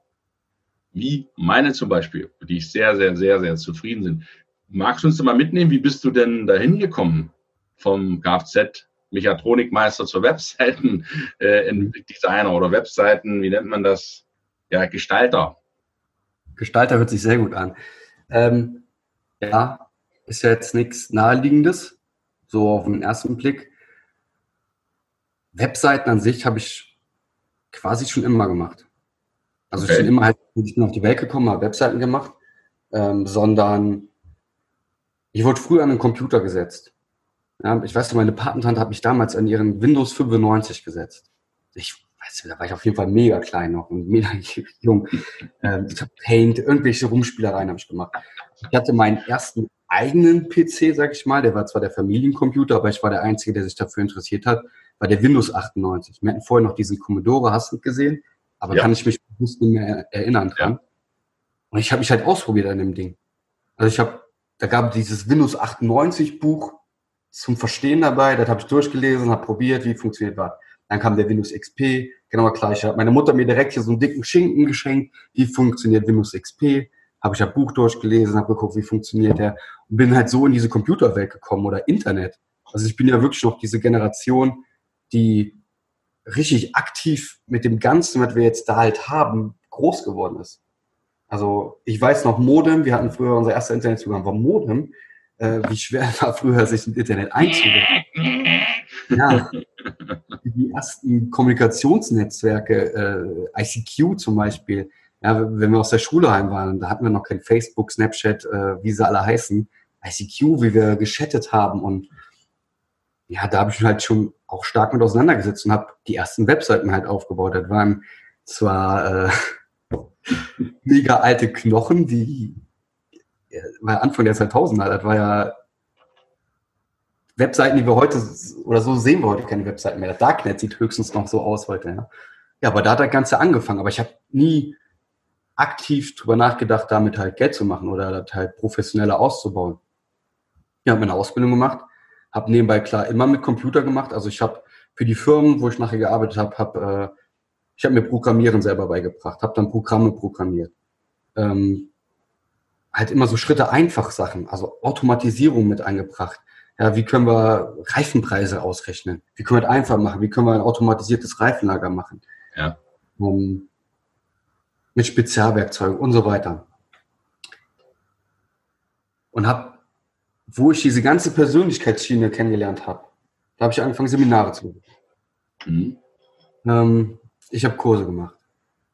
wie meine zum Beispiel, die ich sehr, sehr, sehr, sehr zufrieden sind. Magst du uns mal mitnehmen, wie bist du denn dahin gekommen vom Kfz Mechatronikmeister zur Webseiten äh, Designer oder Webseiten, wie nennt man das? Ja, Gestalter.
Gestalter hört sich sehr gut an. Ähm, ja, ist ja jetzt nichts Naheliegendes, so auf den ersten Blick. Webseiten an sich habe ich quasi schon immer gemacht. Also okay. schon immer halt, ich bin auf die Welt gekommen, habe Webseiten gemacht, ähm, sondern ich wurde früher an den Computer gesetzt. Ja, ich weiß noch, meine Patentante hat mich damals an ihren Windows 95 gesetzt. Ich weiß, da war ich auf jeden Fall mega klein noch und mega [laughs] jung. Ähm, ich habe Paint, irgendwelche Rumspielereien habe ich gemacht. Ich hatte meinen ersten eigenen PC, sag ich mal. Der war zwar der Familiencomputer, aber ich war der Einzige, der sich dafür interessiert hat. War der Windows 98. Wir hatten vorher noch diesen Commodore, hast du gesehen? Aber ja. kann ich mich nicht mehr erinnern dran. Ja. Und ich habe mich halt ausprobiert an dem Ding. Also ich habe, da gab dieses Windows 98 Buch, zum Verstehen dabei, das habe ich durchgelesen, habe probiert, wie funktioniert was. Dann kam der Windows XP, genau gleich. Hat meine Mutter mir direkt hier so einen dicken Schinken geschenkt, wie funktioniert Windows XP. Habe ich ein Buch durchgelesen, habe geguckt, wie funktioniert der und bin halt so in diese Computerwelt gekommen oder Internet. Also ich bin ja wirklich noch diese Generation, die richtig aktiv mit dem Ganzen, was wir jetzt da halt haben, groß geworden ist. Also ich weiß noch Modem, wir hatten früher unser erster Internetzugang war Modem äh, wie schwer [laughs] war früher, sich ins Internet einzuwählen. ja, die ersten Kommunikationsnetzwerke, äh, ICQ zum Beispiel, ja, wenn wir aus der Schule heim waren, da hatten wir noch kein Facebook, Snapchat, äh, wie sie alle heißen, ICQ, wie wir geschattet haben und ja, da habe ich mich halt schon auch stark mit auseinandergesetzt und habe die ersten Webseiten halt aufgebaut. Das waren zwar äh, [laughs] mega alte Knochen, die war Anfang der 2000er, das war ja Webseiten, die wir heute, oder so sehen wir heute keine Webseiten mehr. Das Darknet sieht höchstens noch so aus heute. Ja, ja aber da hat das Ganze angefangen. Aber ich habe nie aktiv drüber nachgedacht, damit halt Geld zu machen oder das halt professioneller auszubauen. Ich habe meine Ausbildung gemacht, habe nebenbei klar immer mit Computer gemacht. Also ich habe für die Firmen, wo ich nachher gearbeitet habe, hab, äh, ich habe mir Programmieren selber beigebracht, habe dann Programme programmiert. Ähm, halt immer so Schritte einfach Sachen, also Automatisierung mit eingebracht. Ja, wie können wir Reifenpreise ausrechnen? Wie können wir das einfach machen? Wie können wir ein automatisiertes Reifenlager machen?
Ja.
Um, mit Spezialwerkzeugen und so weiter. Und habe, wo ich diese ganze Persönlichkeitsschiene kennengelernt habe, da habe ich angefangen, Seminare zu machen. Mhm. Ähm, ich habe Kurse gemacht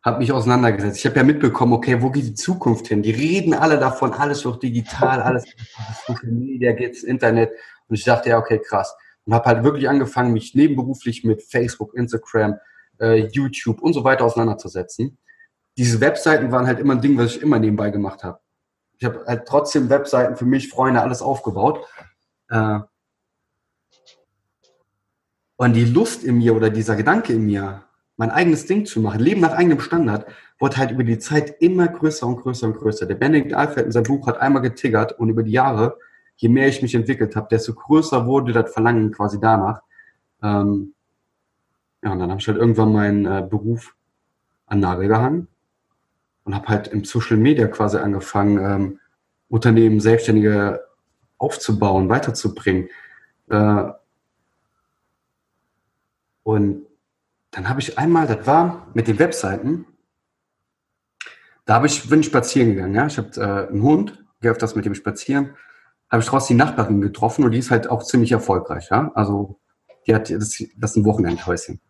habe mich auseinandergesetzt. Ich habe ja mitbekommen, okay, wo geht die Zukunft hin? Die reden alle davon, alles wird digital, alles [laughs] Social Media geht's Internet. Und ich dachte, ja, okay, krass. Und habe halt wirklich angefangen, mich nebenberuflich mit Facebook, Instagram, äh, YouTube und so weiter auseinanderzusetzen. Diese Webseiten waren halt immer ein Ding, was ich immer nebenbei gemacht habe. Ich habe halt trotzdem Webseiten für mich, Freunde, alles aufgebaut. Äh, und die Lust in mir oder dieser Gedanke in mir, mein eigenes Ding zu machen, Leben nach eigenem Standard, wurde halt über die Zeit immer größer und größer und größer. Der Benedikt Alfred in seinem Buch hat einmal getiggert und über die Jahre, je mehr ich mich entwickelt habe, desto größer wurde das Verlangen quasi danach. Ähm, ja, und dann habe ich halt irgendwann meinen äh, Beruf an Nagel gehangen und habe halt im Social Media quasi angefangen, ähm, Unternehmen, Selbstständige aufzubauen, weiterzubringen. Äh, und dann habe ich einmal, das war mit den Webseiten, da habe ich, bin ich spazieren gegangen, ja. Ich habe äh, einen Hund, gehe öfters mit dem spazieren, habe ich draußen die Nachbarin getroffen und die ist halt auch ziemlich erfolgreich, ja. Also die hat das, das ist ein Wochenendhäuschen.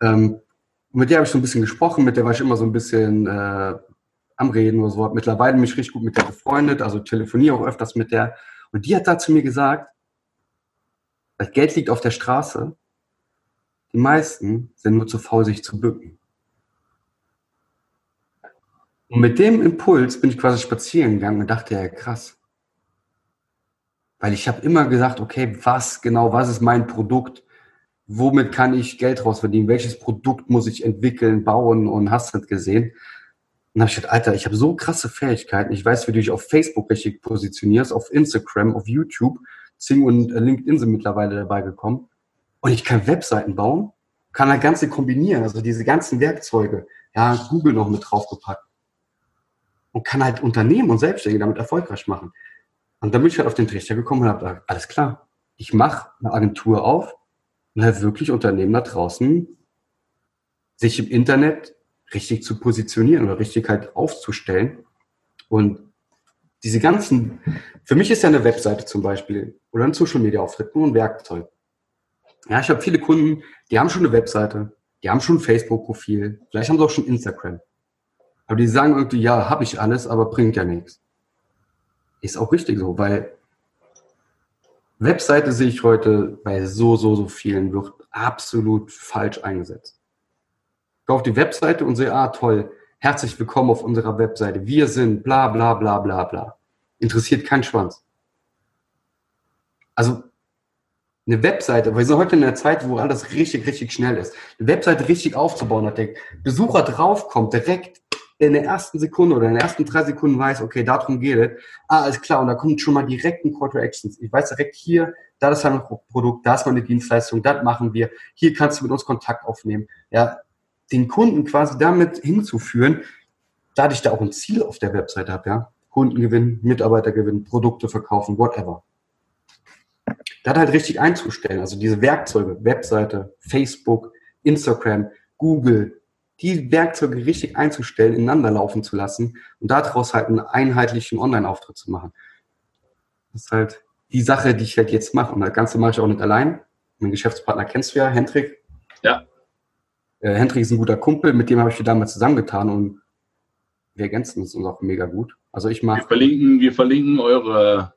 Ähm, mit der habe ich so ein bisschen gesprochen, mit der war ich immer so ein bisschen äh, am Reden oder so. Hab mittlerweile mich richtig gut mit der befreundet, also telefoniere auch öfters mit der. Und die hat da zu mir gesagt, das Geld liegt auf der Straße, die meisten sind nur zu faul, sich zu bücken. Und mit dem Impuls bin ich quasi spazieren gegangen und dachte, ja krass. Weil ich habe immer gesagt, okay, was genau, was ist mein Produkt? Womit kann ich Geld rausverdienen? Welches Produkt muss ich entwickeln, bauen und hast du das gesehen? Und habe ich gedacht, Alter, ich habe so krasse Fähigkeiten. Ich weiß, wie du dich auf Facebook richtig positionierst, auf Instagram, auf YouTube Sing und LinkedIn sind mittlerweile dabei gekommen. Und ich kann Webseiten bauen, kann das Ganze kombinieren, also diese ganzen Werkzeuge, ja, Google noch mit draufgepackt. Und kann halt Unternehmen und Selbstständige damit erfolgreich machen. Und dann bin ich halt auf den Trichter gekommen und habe gesagt, alles klar, ich mache eine Agentur auf und halt wirklich Unternehmen da draußen sich im Internet richtig zu positionieren oder richtig halt aufzustellen. Und diese ganzen, für mich ist ja eine Webseite zum Beispiel oder ein Social Media Auftritt nur ein Werkzeug. Ja, ich habe viele Kunden, die haben schon eine Webseite, die haben schon ein Facebook-Profil, vielleicht haben sie auch schon Instagram. Aber die sagen irgendwie, ja, habe ich alles, aber bringt ja nichts. Ist auch richtig so, weil Webseite sehe ich heute bei so, so, so vielen, wird absolut falsch eingesetzt. Ich gehe auf die Webseite und sehe, ah, toll, herzlich willkommen auf unserer Webseite. Wir sind bla, bla, bla, bla, bla. Interessiert kein Schwanz. Also, eine Webseite, wir sind heute in einer Zeit, wo alles richtig, richtig schnell ist. Eine Webseite richtig aufzubauen, dass der Besucher draufkommt, direkt in der ersten Sekunde oder in den ersten drei Sekunden weiß, okay, darum geht es. Ah, alles klar. Und da kommt schon mal direkt ein Call to Actions. Ich weiß direkt hier, da ist ein Produkt, da ist meine Dienstleistung, das machen wir. Hier kannst du mit uns Kontakt aufnehmen. Ja, den Kunden quasi damit hinzuführen, da ich da auch ein Ziel auf der Webseite habe, ja. Kundengewinn, Mitarbeitergewinn, Produkte verkaufen, whatever. Da halt richtig einzustellen. Also diese Werkzeuge, Webseite, Facebook, Instagram, Google, die Werkzeuge richtig einzustellen, ineinander laufen zu lassen und daraus halt einen einheitlichen Online-Auftritt zu machen. Das ist halt die Sache, die ich halt jetzt mache. Und das Ganze mache ich auch nicht allein. Mein Geschäftspartner kennst du ja, Hendrik.
Ja.
Äh, Hendrik ist ein guter Kumpel, mit dem habe ich damals zusammengetan und wir ergänzen uns auch mega gut. Also ich mache.
Wir verlinken, wir verlinken eure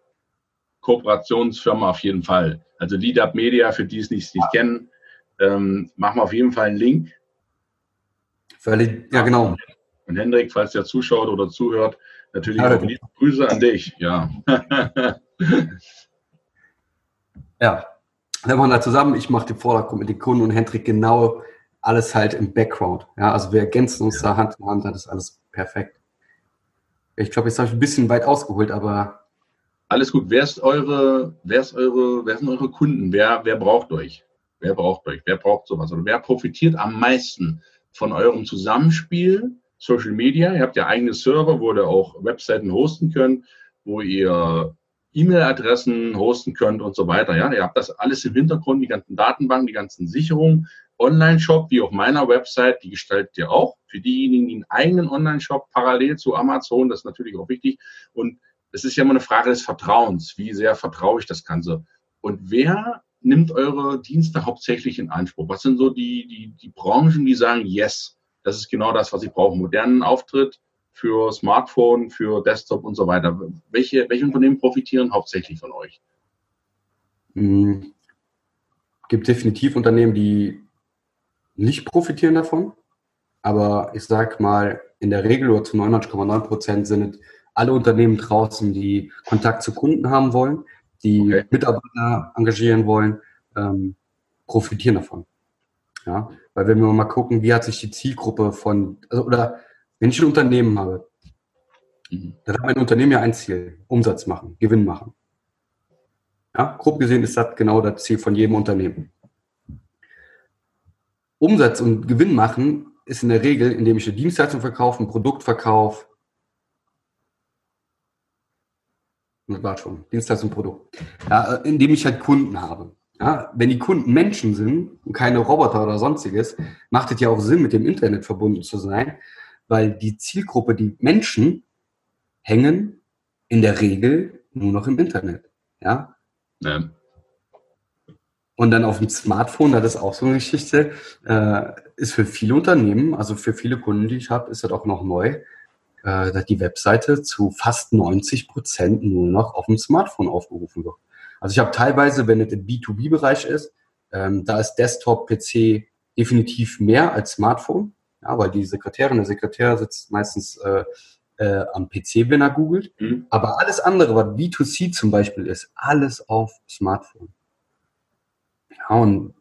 Kooperationsfirma auf jeden Fall. Also Lead Media, für die es nicht, nicht kennen, ähm, machen wir auf jeden Fall einen Link
Völlig, ja, genau.
Und Hendrik, falls der zuschaut oder zuhört, natürlich ja, liebe Grüße an dich. Ja. [laughs]
ja. Wir machen da zusammen, ich mache die Vordergrund mit den Kunden und Hendrik genau alles halt im Background. Ja, also wir ergänzen uns ja. da Hand in Hand, das ist alles perfekt. Ich glaube, jetzt habe ich ein bisschen weit ausgeholt, aber.
Alles gut. Wer ist eure, wer ist eure, wer sind eure Kunden? Wer, wer braucht euch? Wer braucht euch? Wer braucht sowas? Oder wer profitiert am meisten von eurem Zusammenspiel, Social Media. Ihr habt ja eigene Server, wo ihr auch Webseiten hosten könnt, wo ihr E-Mail-Adressen hosten könnt und so weiter. Ja, ihr habt das alles im Hintergrund, die ganzen Datenbanken, die ganzen Sicherungen. Online-Shop, wie auf meiner Website, die gestaltet ihr auch. Für diejenigen, die einen eigenen Online-Shop parallel zu Amazon, das ist natürlich auch wichtig. Und es ist ja immer eine Frage des Vertrauens. Wie sehr vertraue ich das Ganze? Und wer nimmt eure Dienste hauptsächlich in Anspruch? Was sind so die, die, die Branchen, die sagen, yes, das ist genau das, was ich brauche? Modernen Auftritt für Smartphone, für Desktop und so weiter. Welche, welche Unternehmen profitieren hauptsächlich von euch?
Mhm. Gibt definitiv Unternehmen, die nicht profitieren davon. Aber ich sag mal, in der Regel oder zu 99,9 Prozent sind alle Unternehmen draußen, die Kontakt zu Kunden haben wollen, die okay. Mitarbeiter engagieren wollen, ähm, profitieren davon. Ja, weil wenn wir mal gucken, wie hat sich die Zielgruppe von, also, oder wenn ich ein Unternehmen habe, mhm. dann hat mein Unternehmen ja ein Ziel, Umsatz machen, Gewinn machen. Ja, grob gesehen ist das genau das Ziel von jedem Unternehmen. Umsatz und Gewinn machen ist in der Regel, indem ich eine Dienstleistung verkaufe, ein Produkt verkaufe, Das war schon. Dienstleistung, Produkt. Ja, indem ich halt Kunden habe. Ja, wenn die Kunden Menschen sind und keine Roboter oder sonstiges, macht es ja auch Sinn, mit dem Internet verbunden zu sein, weil die Zielgruppe, die Menschen, hängen in der Regel nur noch im Internet. Ja. ja. Und dann auf dem Smartphone, das ist auch so eine Geschichte, äh, ist für viele Unternehmen, also für viele Kunden, die ich habe, ist das auch noch neu, äh, dass die Webseite zu fast 90 Prozent nur noch auf dem Smartphone aufgerufen wird. Also ich habe teilweise, wenn es im B2B-Bereich ist, ähm, da ist Desktop, PC definitiv mehr als Smartphone, ja, weil die Sekretärin, der Sekretär sitzt meistens äh, äh, am PC, wenn er googelt. Mhm. Aber alles andere, was B2C zum Beispiel ist, alles auf Smartphone. Ja, und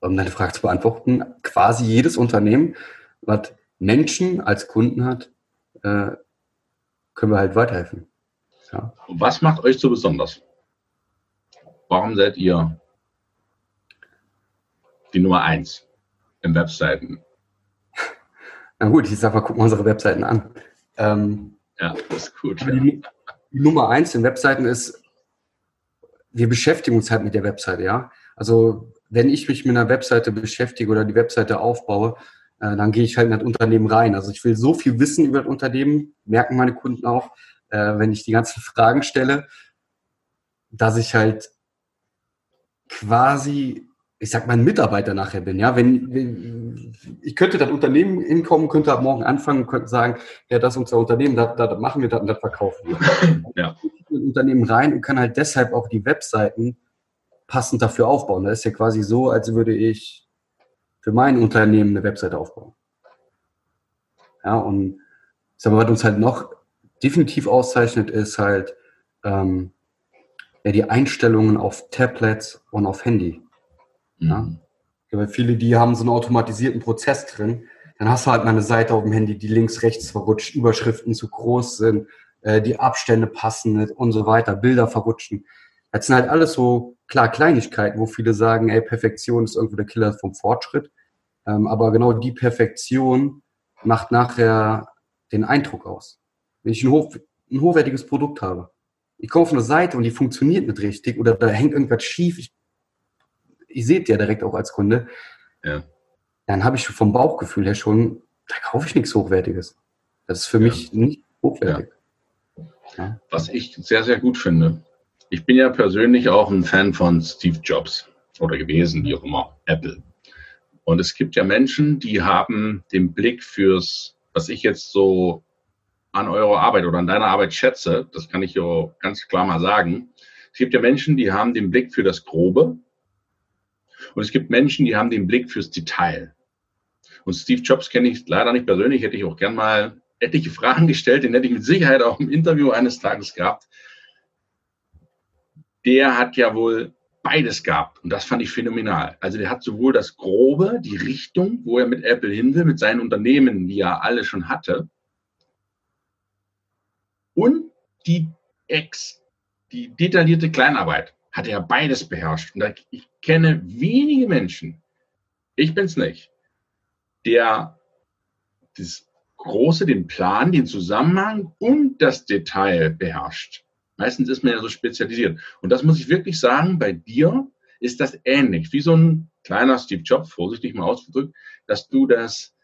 um deine Frage zu beantworten, quasi jedes Unternehmen, was Menschen als Kunden hat, äh, können wir halt weiterhelfen.
Ja. Was macht euch so besonders? warum seid ihr die Nummer eins im Webseiten? [laughs]
Na gut, ich sag mal, gucken wir unsere Webseiten an.
Ähm, ja, das ist gut. Ja.
Die, die, Nummer eins in Webseiten ist, wir beschäftigen uns halt mit der Webseite, ja. Also wenn ich mich mit einer Webseite beschäftige oder die Webseite aufbaue, äh, dann gehe ich halt in das Unternehmen rein. Also ich will so viel wissen über das Unternehmen, merken meine Kunden auch, äh, wenn ich die ganzen [laughs] Fragen stelle, dass ich halt quasi, ich sag mal, ein Mitarbeiter nachher bin. Ja, wenn, wenn ich könnte das Unternehmen hinkommen, könnte ab morgen anfangen, könnte sagen, ja, das ist unser Unternehmen, da, da machen wir das und das verkaufen wir. [laughs] Ja. Ich in Unternehmen rein und kann halt deshalb auch die Webseiten passend dafür aufbauen. Das ist ja quasi so, als würde ich für mein Unternehmen eine Webseite aufbauen. Ja, und sag mal, was uns halt noch definitiv auszeichnet, ist halt ähm, ja, die Einstellungen auf Tablets und auf Handy. Mhm. Ja? Weil viele, die haben so einen automatisierten Prozess drin. Dann hast du halt mal eine Seite auf dem Handy, die links, rechts verrutscht, Überschriften zu groß sind, äh, die Abstände passen nicht und so weiter, Bilder verrutschen. Das sind halt alles so, klar, Kleinigkeiten, wo viele sagen, ey, Perfektion ist irgendwo der Killer vom Fortschritt. Ähm, aber genau die Perfektion macht nachher den Eindruck aus. Wenn ich ein, hoch, ein hochwertiges Produkt habe, ich komme auf eine Seite und die funktioniert nicht richtig oder da hängt irgendwas schief, ich, ich sehe es ja direkt auch als Kunde, ja. dann habe ich vom Bauchgefühl her schon, da kaufe ich nichts Hochwertiges. Das ist für ja. mich nicht hochwertig.
Ja. Was ich sehr, sehr gut finde. Ich bin ja persönlich auch ein Fan von Steve Jobs oder gewesen, wie auch immer, Apple. Und es gibt ja Menschen, die haben den Blick fürs, was ich jetzt so an eurer Arbeit oder an deiner Arbeit schätze, das kann ich ja ganz klar mal sagen. Es gibt ja Menschen, die haben den Blick für das Grobe und es gibt Menschen, die haben den Blick fürs Detail. Und Steve Jobs kenne ich leider nicht persönlich, hätte ich auch gern mal etliche Fragen gestellt, den hätte ich mit Sicherheit auch im Interview eines Tages gehabt. Der hat ja wohl beides gehabt und das fand ich phänomenal. Also der hat sowohl das Grobe, die Richtung, wo er mit Apple hin will, mit seinen Unternehmen, die er alle schon hatte, und die Ex, die detaillierte Kleinarbeit hat er beides beherrscht. Und ich kenne wenige Menschen, ich bin es nicht, der das Große, den Plan, den Zusammenhang und das Detail beherrscht. Meistens ist man ja so spezialisiert. Und das muss ich wirklich sagen, bei dir ist das ähnlich, wie so ein kleiner Steve Jobs, vorsichtig mal ausgedrückt, dass du das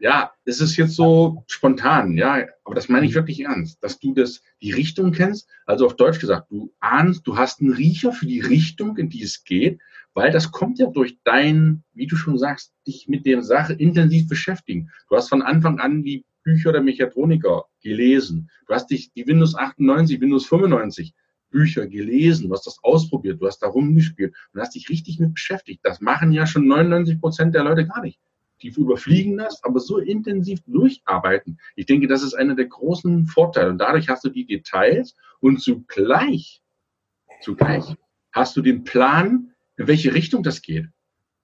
ja, es ist jetzt so spontan, ja, aber das meine ich mhm. wirklich ernst, dass du das, die Richtung kennst, also auf Deutsch gesagt, du ahnst, du hast einen Riecher für die Richtung, in die es geht, weil das kommt ja durch dein, wie du schon sagst, dich mit der Sache intensiv beschäftigen. Du hast von Anfang an die Bücher der Mechatroniker gelesen. Du hast dich die Windows 98, Windows 95 Bücher gelesen, du hast das ausprobiert, du hast da rumgespielt und hast dich richtig mit beschäftigt. Das machen ja schon 99 Prozent der Leute gar nicht die überfliegen das, aber so intensiv durcharbeiten. Ich denke, das ist einer der großen Vorteile. Und dadurch hast du die Details und zugleich, zugleich hast du den Plan, in welche Richtung das geht.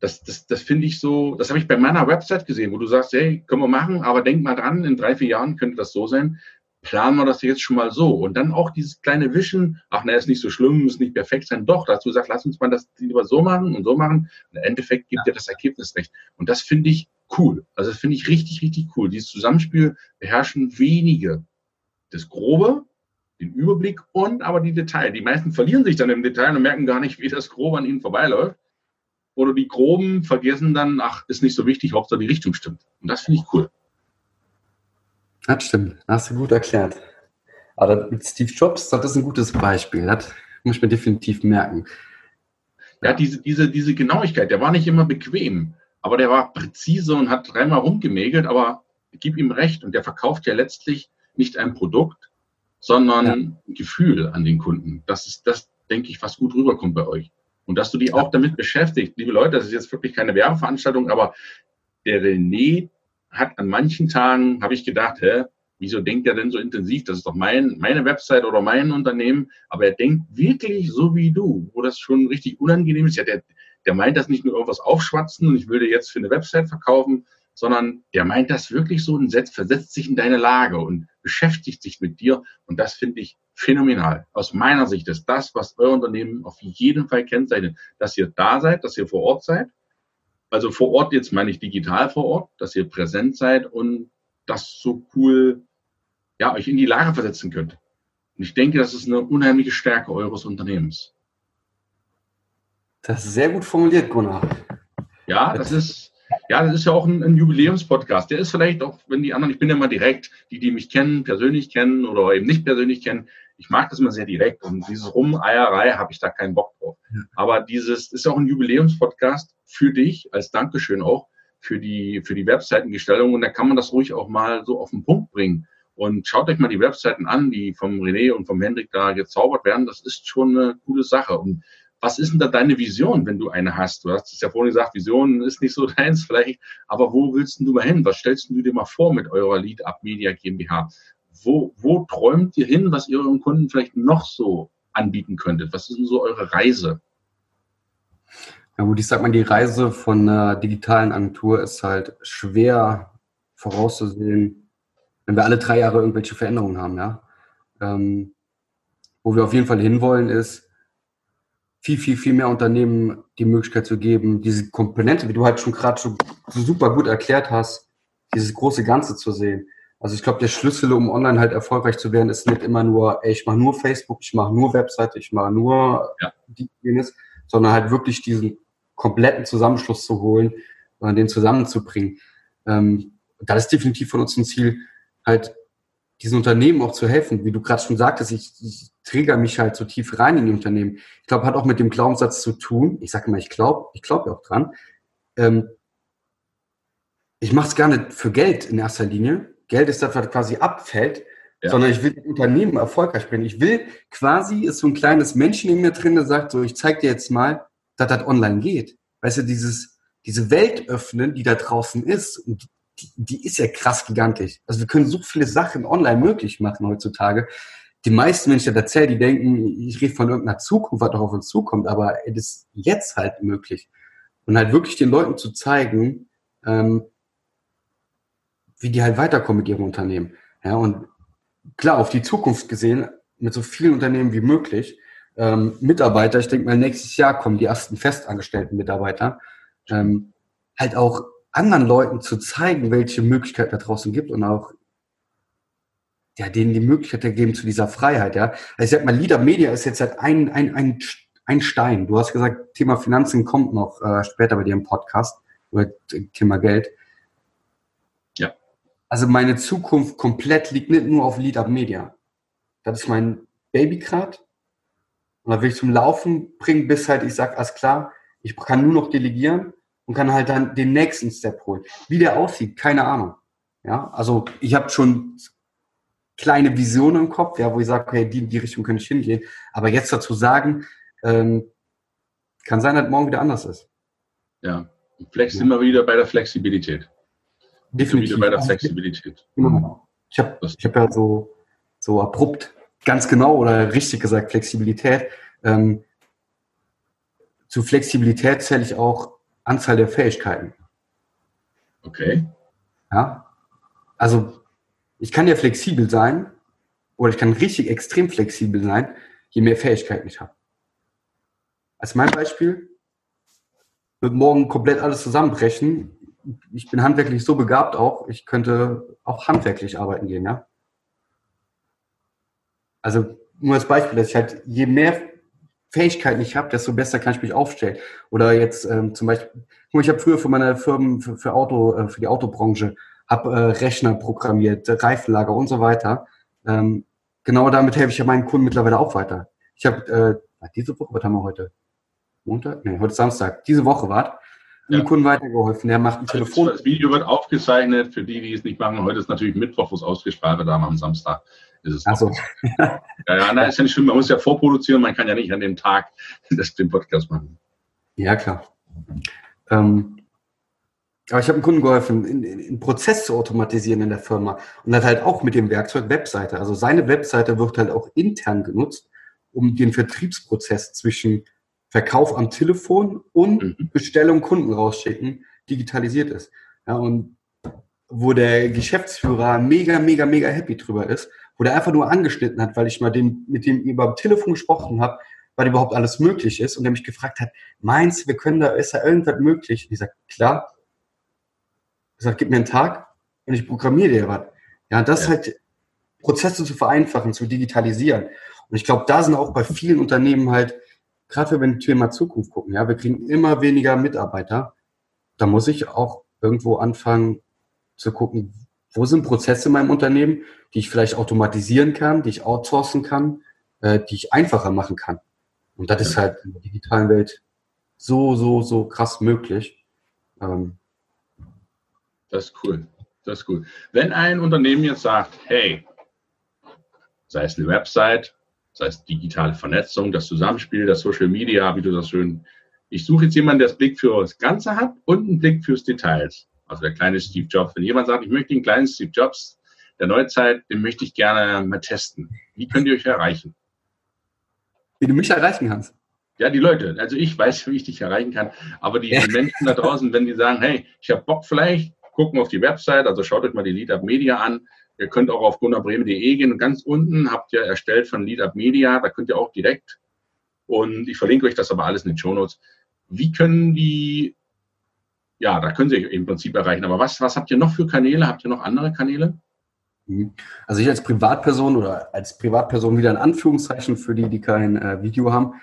Das, das, das finde ich so, das habe ich bei meiner Website gesehen, wo du sagst, hey, können wir machen, aber denk mal dran, in drei, vier Jahren könnte das so sein. Planen wir das jetzt schon mal so. Und dann auch dieses kleine Wischen, ach, na, ist nicht so schlimm, muss nicht perfekt sein. Doch, dazu sagt, lass uns mal das lieber so machen und so machen. Und im Endeffekt gibt ja. dir das Ergebnis recht. Und das finde ich cool. Also das finde ich richtig, richtig cool. Dieses Zusammenspiel beherrschen wenige. Das Grobe, den Überblick und aber die Details. Die meisten verlieren sich dann im Detail und merken gar nicht, wie das Grobe an ihnen vorbeiläuft. Oder die Groben vergessen dann, ach, ist nicht so wichtig, Hauptsache die Richtung stimmt. Und das finde ich cool.
Das stimmt. hast du gut erklärt. Aber mit Steve Jobs, das ist ein gutes Beispiel. Das muss mir definitiv merken.
Ja, diese, diese, diese Genauigkeit, der war nicht immer bequem aber der war präzise und hat dreimal rumgemägelt, aber gib ihm recht und der verkauft ja letztlich nicht ein Produkt, sondern ja. ein Gefühl an den Kunden. Das ist das, denke ich, was gut rüberkommt bei euch. Und dass du dich auch damit beschäftigt. Liebe Leute, das ist jetzt wirklich keine Werbeveranstaltung, aber der René hat an manchen Tagen, habe ich gedacht, hä, wieso denkt er denn so intensiv? Das ist doch mein, meine Website oder mein Unternehmen. Aber er denkt wirklich so wie du, wo das schon richtig unangenehm ist. Ja, der, der meint das nicht nur irgendwas aufschwatzen und ich dir jetzt für eine Website verkaufen, sondern der meint das wirklich so und setzt, versetzt sich in deine Lage und beschäftigt sich mit dir. Und das finde ich phänomenal. Aus meiner Sicht ist das, was euer Unternehmen auf jeden Fall kennzeichnet, dass ihr da seid, dass ihr vor Ort seid. Also vor Ort, jetzt meine ich digital vor Ort, dass ihr präsent seid und das so cool, ja, euch in die Lage versetzen könnt. Und ich denke, das ist eine unheimliche Stärke eures Unternehmens.
Das ist sehr gut formuliert, Gunnar.
Ja, das ist, ja, das ist ja auch ein, ein Jubiläumspodcast. Der ist vielleicht auch, wenn die anderen, ich bin ja mal direkt, die, die mich kennen, persönlich kennen oder eben nicht persönlich kennen, ich mag das immer sehr direkt und dieses Rumeierei habe ich da keinen Bock drauf. Aber dieses ist auch ein Jubiläumspodcast für dich als Dankeschön auch für die, für die Webseitengestaltung und da kann man das ruhig auch mal so auf den Punkt bringen. Und schaut euch mal die Webseiten an, die vom René und vom Hendrik da gezaubert werden. Das ist schon eine coole Sache. Und was ist denn da deine Vision, wenn du eine hast? Du hast es ja vorhin gesagt, Vision ist nicht so [laughs] deins vielleicht, aber wo willst du mal hin? Was stellst du dir mal vor mit eurer Lead Up Media GmbH? Wo, wo träumt ihr hin, was ihr euren Kunden vielleicht noch so anbieten könntet? Was ist denn so eure Reise?
Ja gut, ich sag mal, die Reise von einer digitalen Agentur ist halt schwer vorauszusehen, wenn wir alle drei Jahre irgendwelche Veränderungen haben, ja. Ähm, wo wir auf jeden Fall hinwollen, ist, viel, viel, viel mehr Unternehmen die Möglichkeit zu geben, diese Komponente, wie du halt schon gerade schon super gut erklärt hast, dieses große Ganze zu sehen. Also ich glaube, der Schlüssel, um online halt erfolgreich zu werden, ist nicht immer nur, ey, ich mache nur Facebook, ich mache nur Webseite, ich mache nur ja. jenes, sondern halt wirklich diesen kompletten Zusammenschluss zu holen und den zusammenzubringen. Ähm, das ist definitiv von uns ein Ziel, halt diesen Unternehmen auch zu helfen. Wie du gerade schon sagtest, ich, ich träger mich halt so tief rein in die Unternehmen. Ich glaube, hat auch mit dem Glaubenssatz zu tun. Ich sage immer, ich glaube, ich glaube auch dran. Ähm, ich mache es gar nicht für Geld in erster Linie. Geld ist das, was quasi abfällt, ja. sondern ich will das Unternehmen erfolgreich bringen. Ich will quasi, ist so ein kleines Männchen in mir drin, der sagt so, ich zeig dir jetzt mal, dass das online geht. Weißt du, dieses, diese Welt öffnen, die da draußen ist, und die, die ist ja krass gigantisch. Also wir können so viele Sachen online möglich machen heutzutage. Die meisten, wenn ich das erzähle, die denken, ich rede von irgendeiner Zukunft, was doch auf uns zukommt, aber es ist jetzt halt möglich. Und halt wirklich den Leuten zu zeigen, ähm, wie die halt weiterkommen mit ihrem Unternehmen. Ja, und klar, auf die Zukunft gesehen, mit so vielen Unternehmen wie möglich, ähm, Mitarbeiter, ich denke mal, nächstes Jahr kommen die ersten festangestellten Mitarbeiter, ähm, halt auch anderen Leuten zu zeigen, welche Möglichkeiten da draußen gibt und auch ja, denen die Möglichkeit geben zu dieser Freiheit, ja. Also ich sag mal, Leader Media ist jetzt halt ein, ein, ein, ein Stein. Du hast gesagt, Thema Finanzen kommt noch äh, später bei dir im Podcast oder Thema Geld. Ja. Also meine Zukunft komplett liegt nicht nur auf Lead Up Media. Das ist mein Baby. Und da will ich zum Laufen bringen, bis halt ich sag, alles klar, ich kann nur noch delegieren und kann halt dann den nächsten Step holen. Wie der aussieht, keine Ahnung. Ja, also ich habe schon kleine Visionen im Kopf, ja, wo ich sage, okay, die in die Richtung könnte ich hingehen. Aber jetzt dazu sagen, ähm, kann sein, dass morgen wieder anders ist.
Ja, vielleicht sind wir wieder bei der Flexibilität.
Definitiv. Wieder bei der Flexibilität. Genau. Ich habe ich hab ja so, so abrupt, ganz genau oder richtig gesagt, Flexibilität. Ähm, zu Flexibilität zähle ich auch Anzahl der Fähigkeiten.
Okay.
Ja. Also ich kann ja flexibel sein oder ich kann richtig extrem flexibel sein, je mehr Fähigkeiten ich habe. Als mein Beispiel wird morgen komplett alles zusammenbrechen. Ich bin handwerklich so begabt auch, ich könnte auch handwerklich arbeiten gehen, ja. Also nur als Beispiel, dass ich halt je mehr Fähigkeiten ich habe, desto besser kann ich mich aufstellen. Oder jetzt ähm, zum Beispiel, ich habe früher für meine Firmen, für, für Auto, äh, für die Autobranche, habe äh, Rechner programmiert, Reifenlager und so weiter. Ähm, genau damit helfe ich ja meinen Kunden mittlerweile auch weiter. Ich habe äh, diese Woche, was haben wir heute? Montag? Nee, heute Samstag. Diese Woche war ja. dem Kunden weitergeholfen. Der macht ein Telefon.
Das Video wird aufgezeichnet. Für die, die es nicht machen, heute ist natürlich Mittwoch, wo es ausgestrahlt wird, am Samstag ist es.
Ach so.
ja, ja, nein, ist ja nicht schlimm. Man muss ja vorproduzieren. Man kann ja nicht an dem Tag [laughs] das, den Podcast machen.
Ja, klar. Ähm, aber ich habe einem Kunden geholfen, einen Prozess zu automatisieren in der Firma und hat halt auch mit dem Werkzeug Webseite. Also seine Webseite wird halt auch intern genutzt, um den Vertriebsprozess zwischen Verkauf am Telefon und mhm. Bestellung Kunden rausschicken digitalisiert ist. Ja, und wo der Geschäftsführer mega, mega, mega happy drüber ist, wo der einfach nur angeschnitten hat, weil ich mal dem, mit dem über dem Telefon gesprochen habe, was überhaupt alles möglich ist und der mich gefragt hat, meinst du, wir können da, ist da irgendwas möglich? Und ich sage, klar. Ich sage, gib mir einen Tag und ich programmiere dir was. Ja, das ja. halt Prozesse zu vereinfachen, zu digitalisieren. Und ich glaube, da sind auch bei vielen Unternehmen halt, gerade wenn wir in Thema Zukunft gucken, ja, wir kriegen immer weniger Mitarbeiter. Da muss ich auch irgendwo anfangen zu gucken, wo sind Prozesse in meinem Unternehmen, die ich vielleicht automatisieren kann, die ich outsourcen kann, äh, die ich einfacher machen kann. Und das ist halt in der digitalen Welt so, so, so krass möglich. Ähm,
das ist cool. Das ist cool. Wenn ein Unternehmen jetzt sagt, hey, sei es eine Website, sei es digitale Vernetzung, das Zusammenspiel, das Social Media, wie du das schön, ich suche jetzt jemanden, der das Blick für das Ganze hat und einen Blick fürs Details. Also der kleine Steve Jobs. Wenn jemand sagt, ich möchte den kleinen Steve Jobs der Neuzeit, den möchte ich gerne mal testen. Wie könnt ihr euch erreichen?
Wie du mich erreichen kannst.
Ja, die Leute. Also ich weiß, wie ich dich erreichen kann. Aber die, ja. [laughs] Menschen da draußen, wenn die sagen, hey, ich habe Bock vielleicht, gucken auf die Website, also schaut euch mal die Lead Up Media an. Ihr könnt auch auf gunnerbreme.de gehen und ganz unten habt ihr erstellt von Lead Media, da könnt ihr auch direkt und ich verlinke euch das aber alles in den Show Notes. Wie können die, ja, da können sie im Prinzip erreichen. Aber was, was habt ihr noch für Kanäle? Habt ihr noch andere Kanäle?
Mhm. Also ich als Privatperson oder als Privatperson wieder in Anführungszeichen für die, die kein äh, Video haben.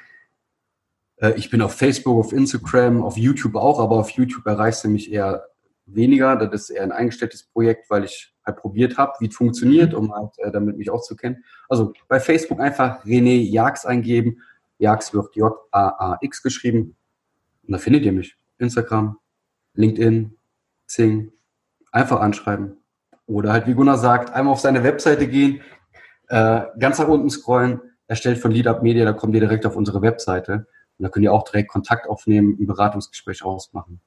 Äh, ich bin auf Facebook, auf Instagram, auf YouTube auch, aber auf YouTube erreichst du mich eher weniger. Das ist eher ein eingestelltes Projekt, weil ich halt probiert habe, wie es funktioniert, um halt äh, damit mich auch zu kennen. Also bei Facebook einfach René Jax eingeben. Jax wird J-A-A-X geschrieben. Und da findet ihr mich. Instagram, LinkedIn, Zing. Einfach anschreiben. Oder halt, wie Gunnar sagt, einmal auf seine Webseite gehen, äh, ganz nach unten scrollen, erstellt von Lead Up Media, da kommt ihr direkt auf unsere Webseite. Und da könnt ihr auch direkt Kontakt aufnehmen, ein Beratungsgespräch ausmachen.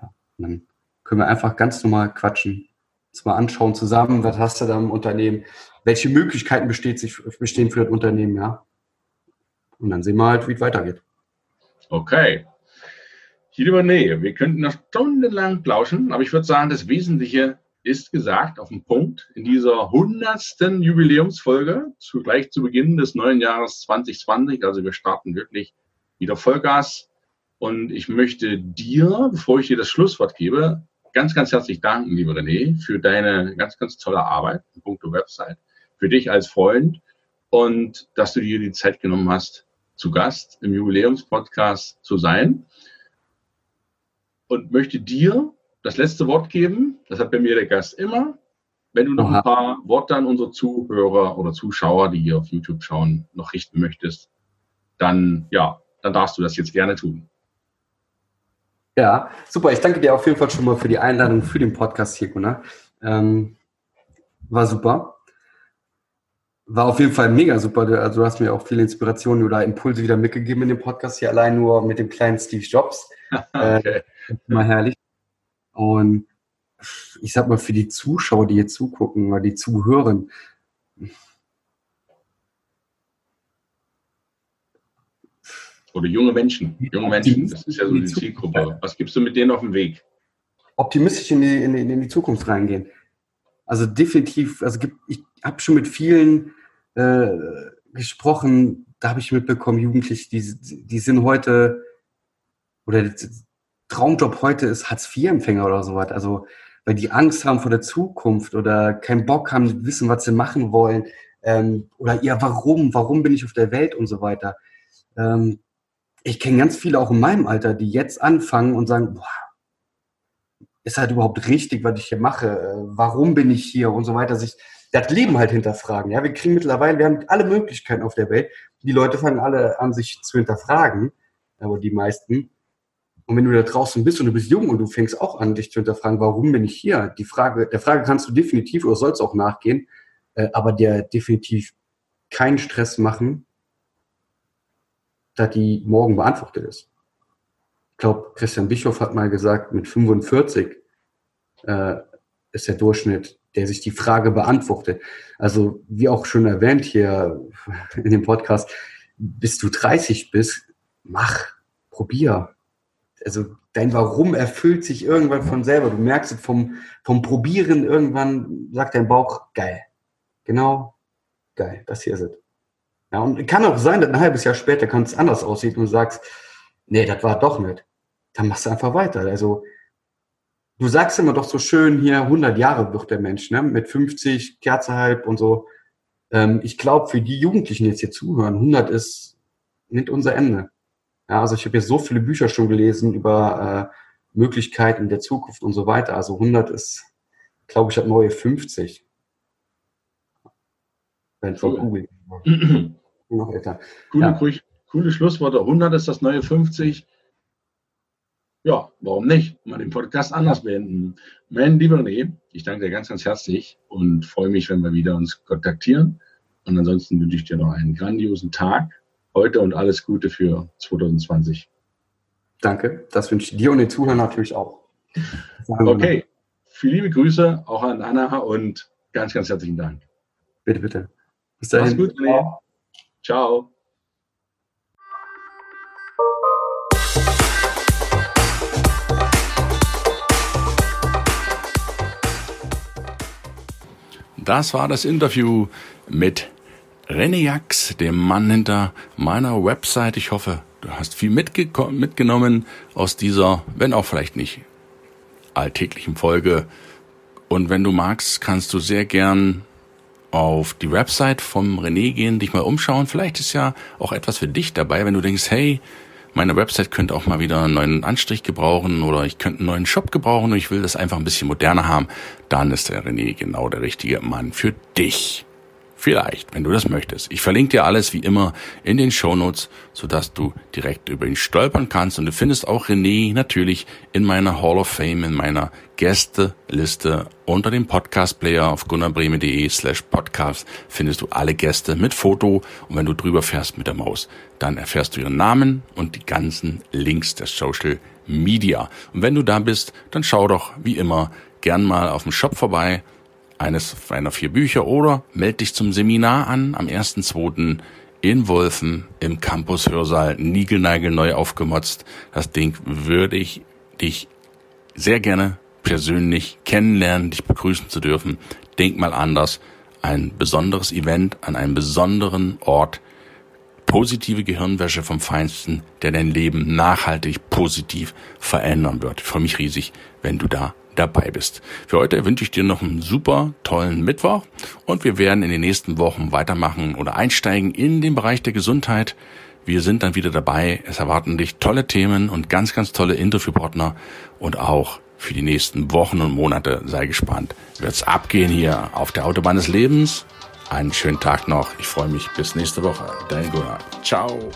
Ja, und dann können wir einfach ganz normal quatschen, uns mal anschauen zusammen, was hast du da im Unternehmen, welche Möglichkeiten besteht sich, bestehen für das Unternehmen, ja. Und dann sehen wir halt, wie es weitergeht.
Okay. Hier über Nähe. Wir könnten noch stundenlang plauschen, aber ich würde sagen, das Wesentliche ist gesagt auf den Punkt in dieser hundertsten Jubiläumsfolge, zugleich zu Beginn des neuen Jahres 2020. Also wir starten wirklich wieder Vollgas. Und ich möchte dir, bevor ich dir das Schlusswort gebe, ganz, ganz herzlich danken, liebe René, für deine ganz, ganz tolle Arbeit in puncto Website, für dich als Freund und dass du dir die Zeit genommen hast, zu Gast im Jubiläumspodcast zu sein. Und möchte dir das letzte Wort geben. Das hat bei mir der Gast immer. Wenn du noch ein paar Worte an unsere Zuhörer oder Zuschauer, die hier auf YouTube schauen, noch richten möchtest, dann ja, dann darfst du das jetzt gerne tun.
Ja, super. Ich danke dir auf jeden Fall schon mal für die Einladung für den Podcast hier, Gunnar. Ähm, war super. War auf jeden Fall mega super. Also du hast mir auch viele Inspirationen oder Impulse wieder mitgegeben in dem Podcast hier, allein nur mit dem kleinen Steve Jobs. [laughs] okay. Äh, mal herrlich. Und ich sag mal, für die Zuschauer, die hier zugucken oder die zuhören,
Oder junge Menschen. Junge Menschen, das ist ja so die Zielgruppe. Was gibst du mit denen auf den Weg?
Optimistisch in die, in die, in die Zukunft reingehen. Also definitiv, also ich habe schon mit vielen äh, gesprochen, da habe ich mitbekommen, Jugendliche, die, die sind heute, oder Traumjob heute ist Hartz-IV-Empfänger oder sowas. Also, weil die Angst haben vor der Zukunft oder keinen Bock haben, wissen, was sie machen wollen. Ähm, oder ja, warum? Warum bin ich auf der Welt und so weiter. Ähm, ich kenne ganz viele auch in meinem Alter, die jetzt anfangen und sagen, boah, ist halt überhaupt richtig, was ich hier mache? Warum bin ich hier und so weiter? Sich das Leben halt hinterfragen. Ja, wir kriegen mittlerweile, wir haben alle Möglichkeiten auf der Welt. Die Leute fangen alle an, sich zu hinterfragen, aber die meisten. Und wenn du da draußen bist und du bist jung und du fängst auch an, dich zu hinterfragen, warum bin ich hier? Die Frage, der Frage kannst du definitiv oder sollst auch nachgehen, äh, aber der definitiv keinen Stress machen, da die morgen beantwortet ist. Ich glaube, Christian Bischof hat mal gesagt, mit 45 äh, ist der Durchschnitt, der sich die Frage beantwortet. Also wie auch schon erwähnt hier in dem Podcast, bis du 30 bist, mach, probier. Also dein Warum erfüllt sich irgendwann von selber. Du merkst es vom, vom Probieren irgendwann, sagt dein Bauch, geil. Genau, geil, das hier ist es. Ja, und kann auch sein, dass ein halbes Jahr später kann es anders aussehen und du sagst, nee, das war doch nicht. Dann machst du einfach weiter. Also, du sagst immer doch so schön hier, 100 Jahre wird der Mensch, ne? mit 50, Kerze halb und so. Ähm, ich glaube, für die Jugendlichen, die jetzt hier zuhören, 100 ist nicht unser Ende. Ja, also ich habe jetzt so viele Bücher schon gelesen über äh, Möglichkeiten der Zukunft und so weiter. Also 100 ist, glaube ich, das neue 50. Wenn von Google. [clears throat]
Noch älter. Coole, ja. coole Schlussworte. 100 ist das neue 50. Ja, warum nicht? Mal den Podcast anders beenden. Mein lieber René, ich danke dir ganz, ganz herzlich und freue mich, wenn wir wieder uns kontaktieren. Und ansonsten wünsche ich dir noch einen grandiosen Tag heute und alles Gute für 2020.
Danke, das wünsche ich dir und den Zuhörern natürlich auch.
Okay, viele liebe Grüße auch an Anna und ganz, ganz herzlichen Dank.
Bitte, bitte.
Bis dahin. Mach's gut, Ciao. Ciao. Das war das Interview mit René Jax, dem Mann hinter meiner Website. Ich hoffe, du hast viel mitgenommen aus dieser, wenn auch vielleicht nicht alltäglichen Folge. Und wenn du magst, kannst du sehr gern auf die Website vom René gehen, dich mal umschauen. Vielleicht ist ja auch etwas für dich dabei, wenn du denkst, hey, meine Website könnte auch mal wieder einen neuen Anstrich gebrauchen oder ich könnte einen neuen Shop gebrauchen und ich will das einfach ein bisschen moderner haben, dann ist der René genau der richtige Mann für dich. Vielleicht, wenn du das möchtest. Ich verlinke dir alles wie immer in den Shownotes, sodass du direkt über ihn stolpern kannst. Und du findest auch René natürlich in meiner Hall of Fame, in meiner Gästeliste unter dem Podcast-Player auf gunnarbreme.de slash podcast findest du alle Gäste mit Foto. Und wenn du drüber fährst mit der Maus, dann erfährst du ihren Namen und die ganzen Links der Social Media. Und wenn du da bist, dann schau doch wie immer gern mal auf dem Shop vorbei eines einer vier Bücher oder melde dich zum Seminar an am 1.2. in Wolfen im Campus Hörsaal Nigelnagel neu aufgemotzt. Das Ding würde ich dich sehr gerne persönlich kennenlernen, dich begrüßen zu dürfen. Denk mal anders. Ein besonderes Event an einem besonderen Ort. Positive Gehirnwäsche vom Feinsten, der dein Leben nachhaltig positiv verändern wird. Ich freue mich riesig, wenn du da dabei bist. Für heute wünsche ich dir noch einen super tollen Mittwoch und wir werden in den nächsten Wochen weitermachen oder einsteigen in den Bereich der Gesundheit. Wir sind dann wieder dabei. Es erwarten dich tolle Themen und ganz, ganz tolle Interviewpartner und auch für die nächsten Wochen und Monate. Sei gespannt. Wird's abgehen hier auf der Autobahn des Lebens. Einen schönen Tag noch. Ich freue mich. Bis nächste Woche. Dein Gunnar. Ciao.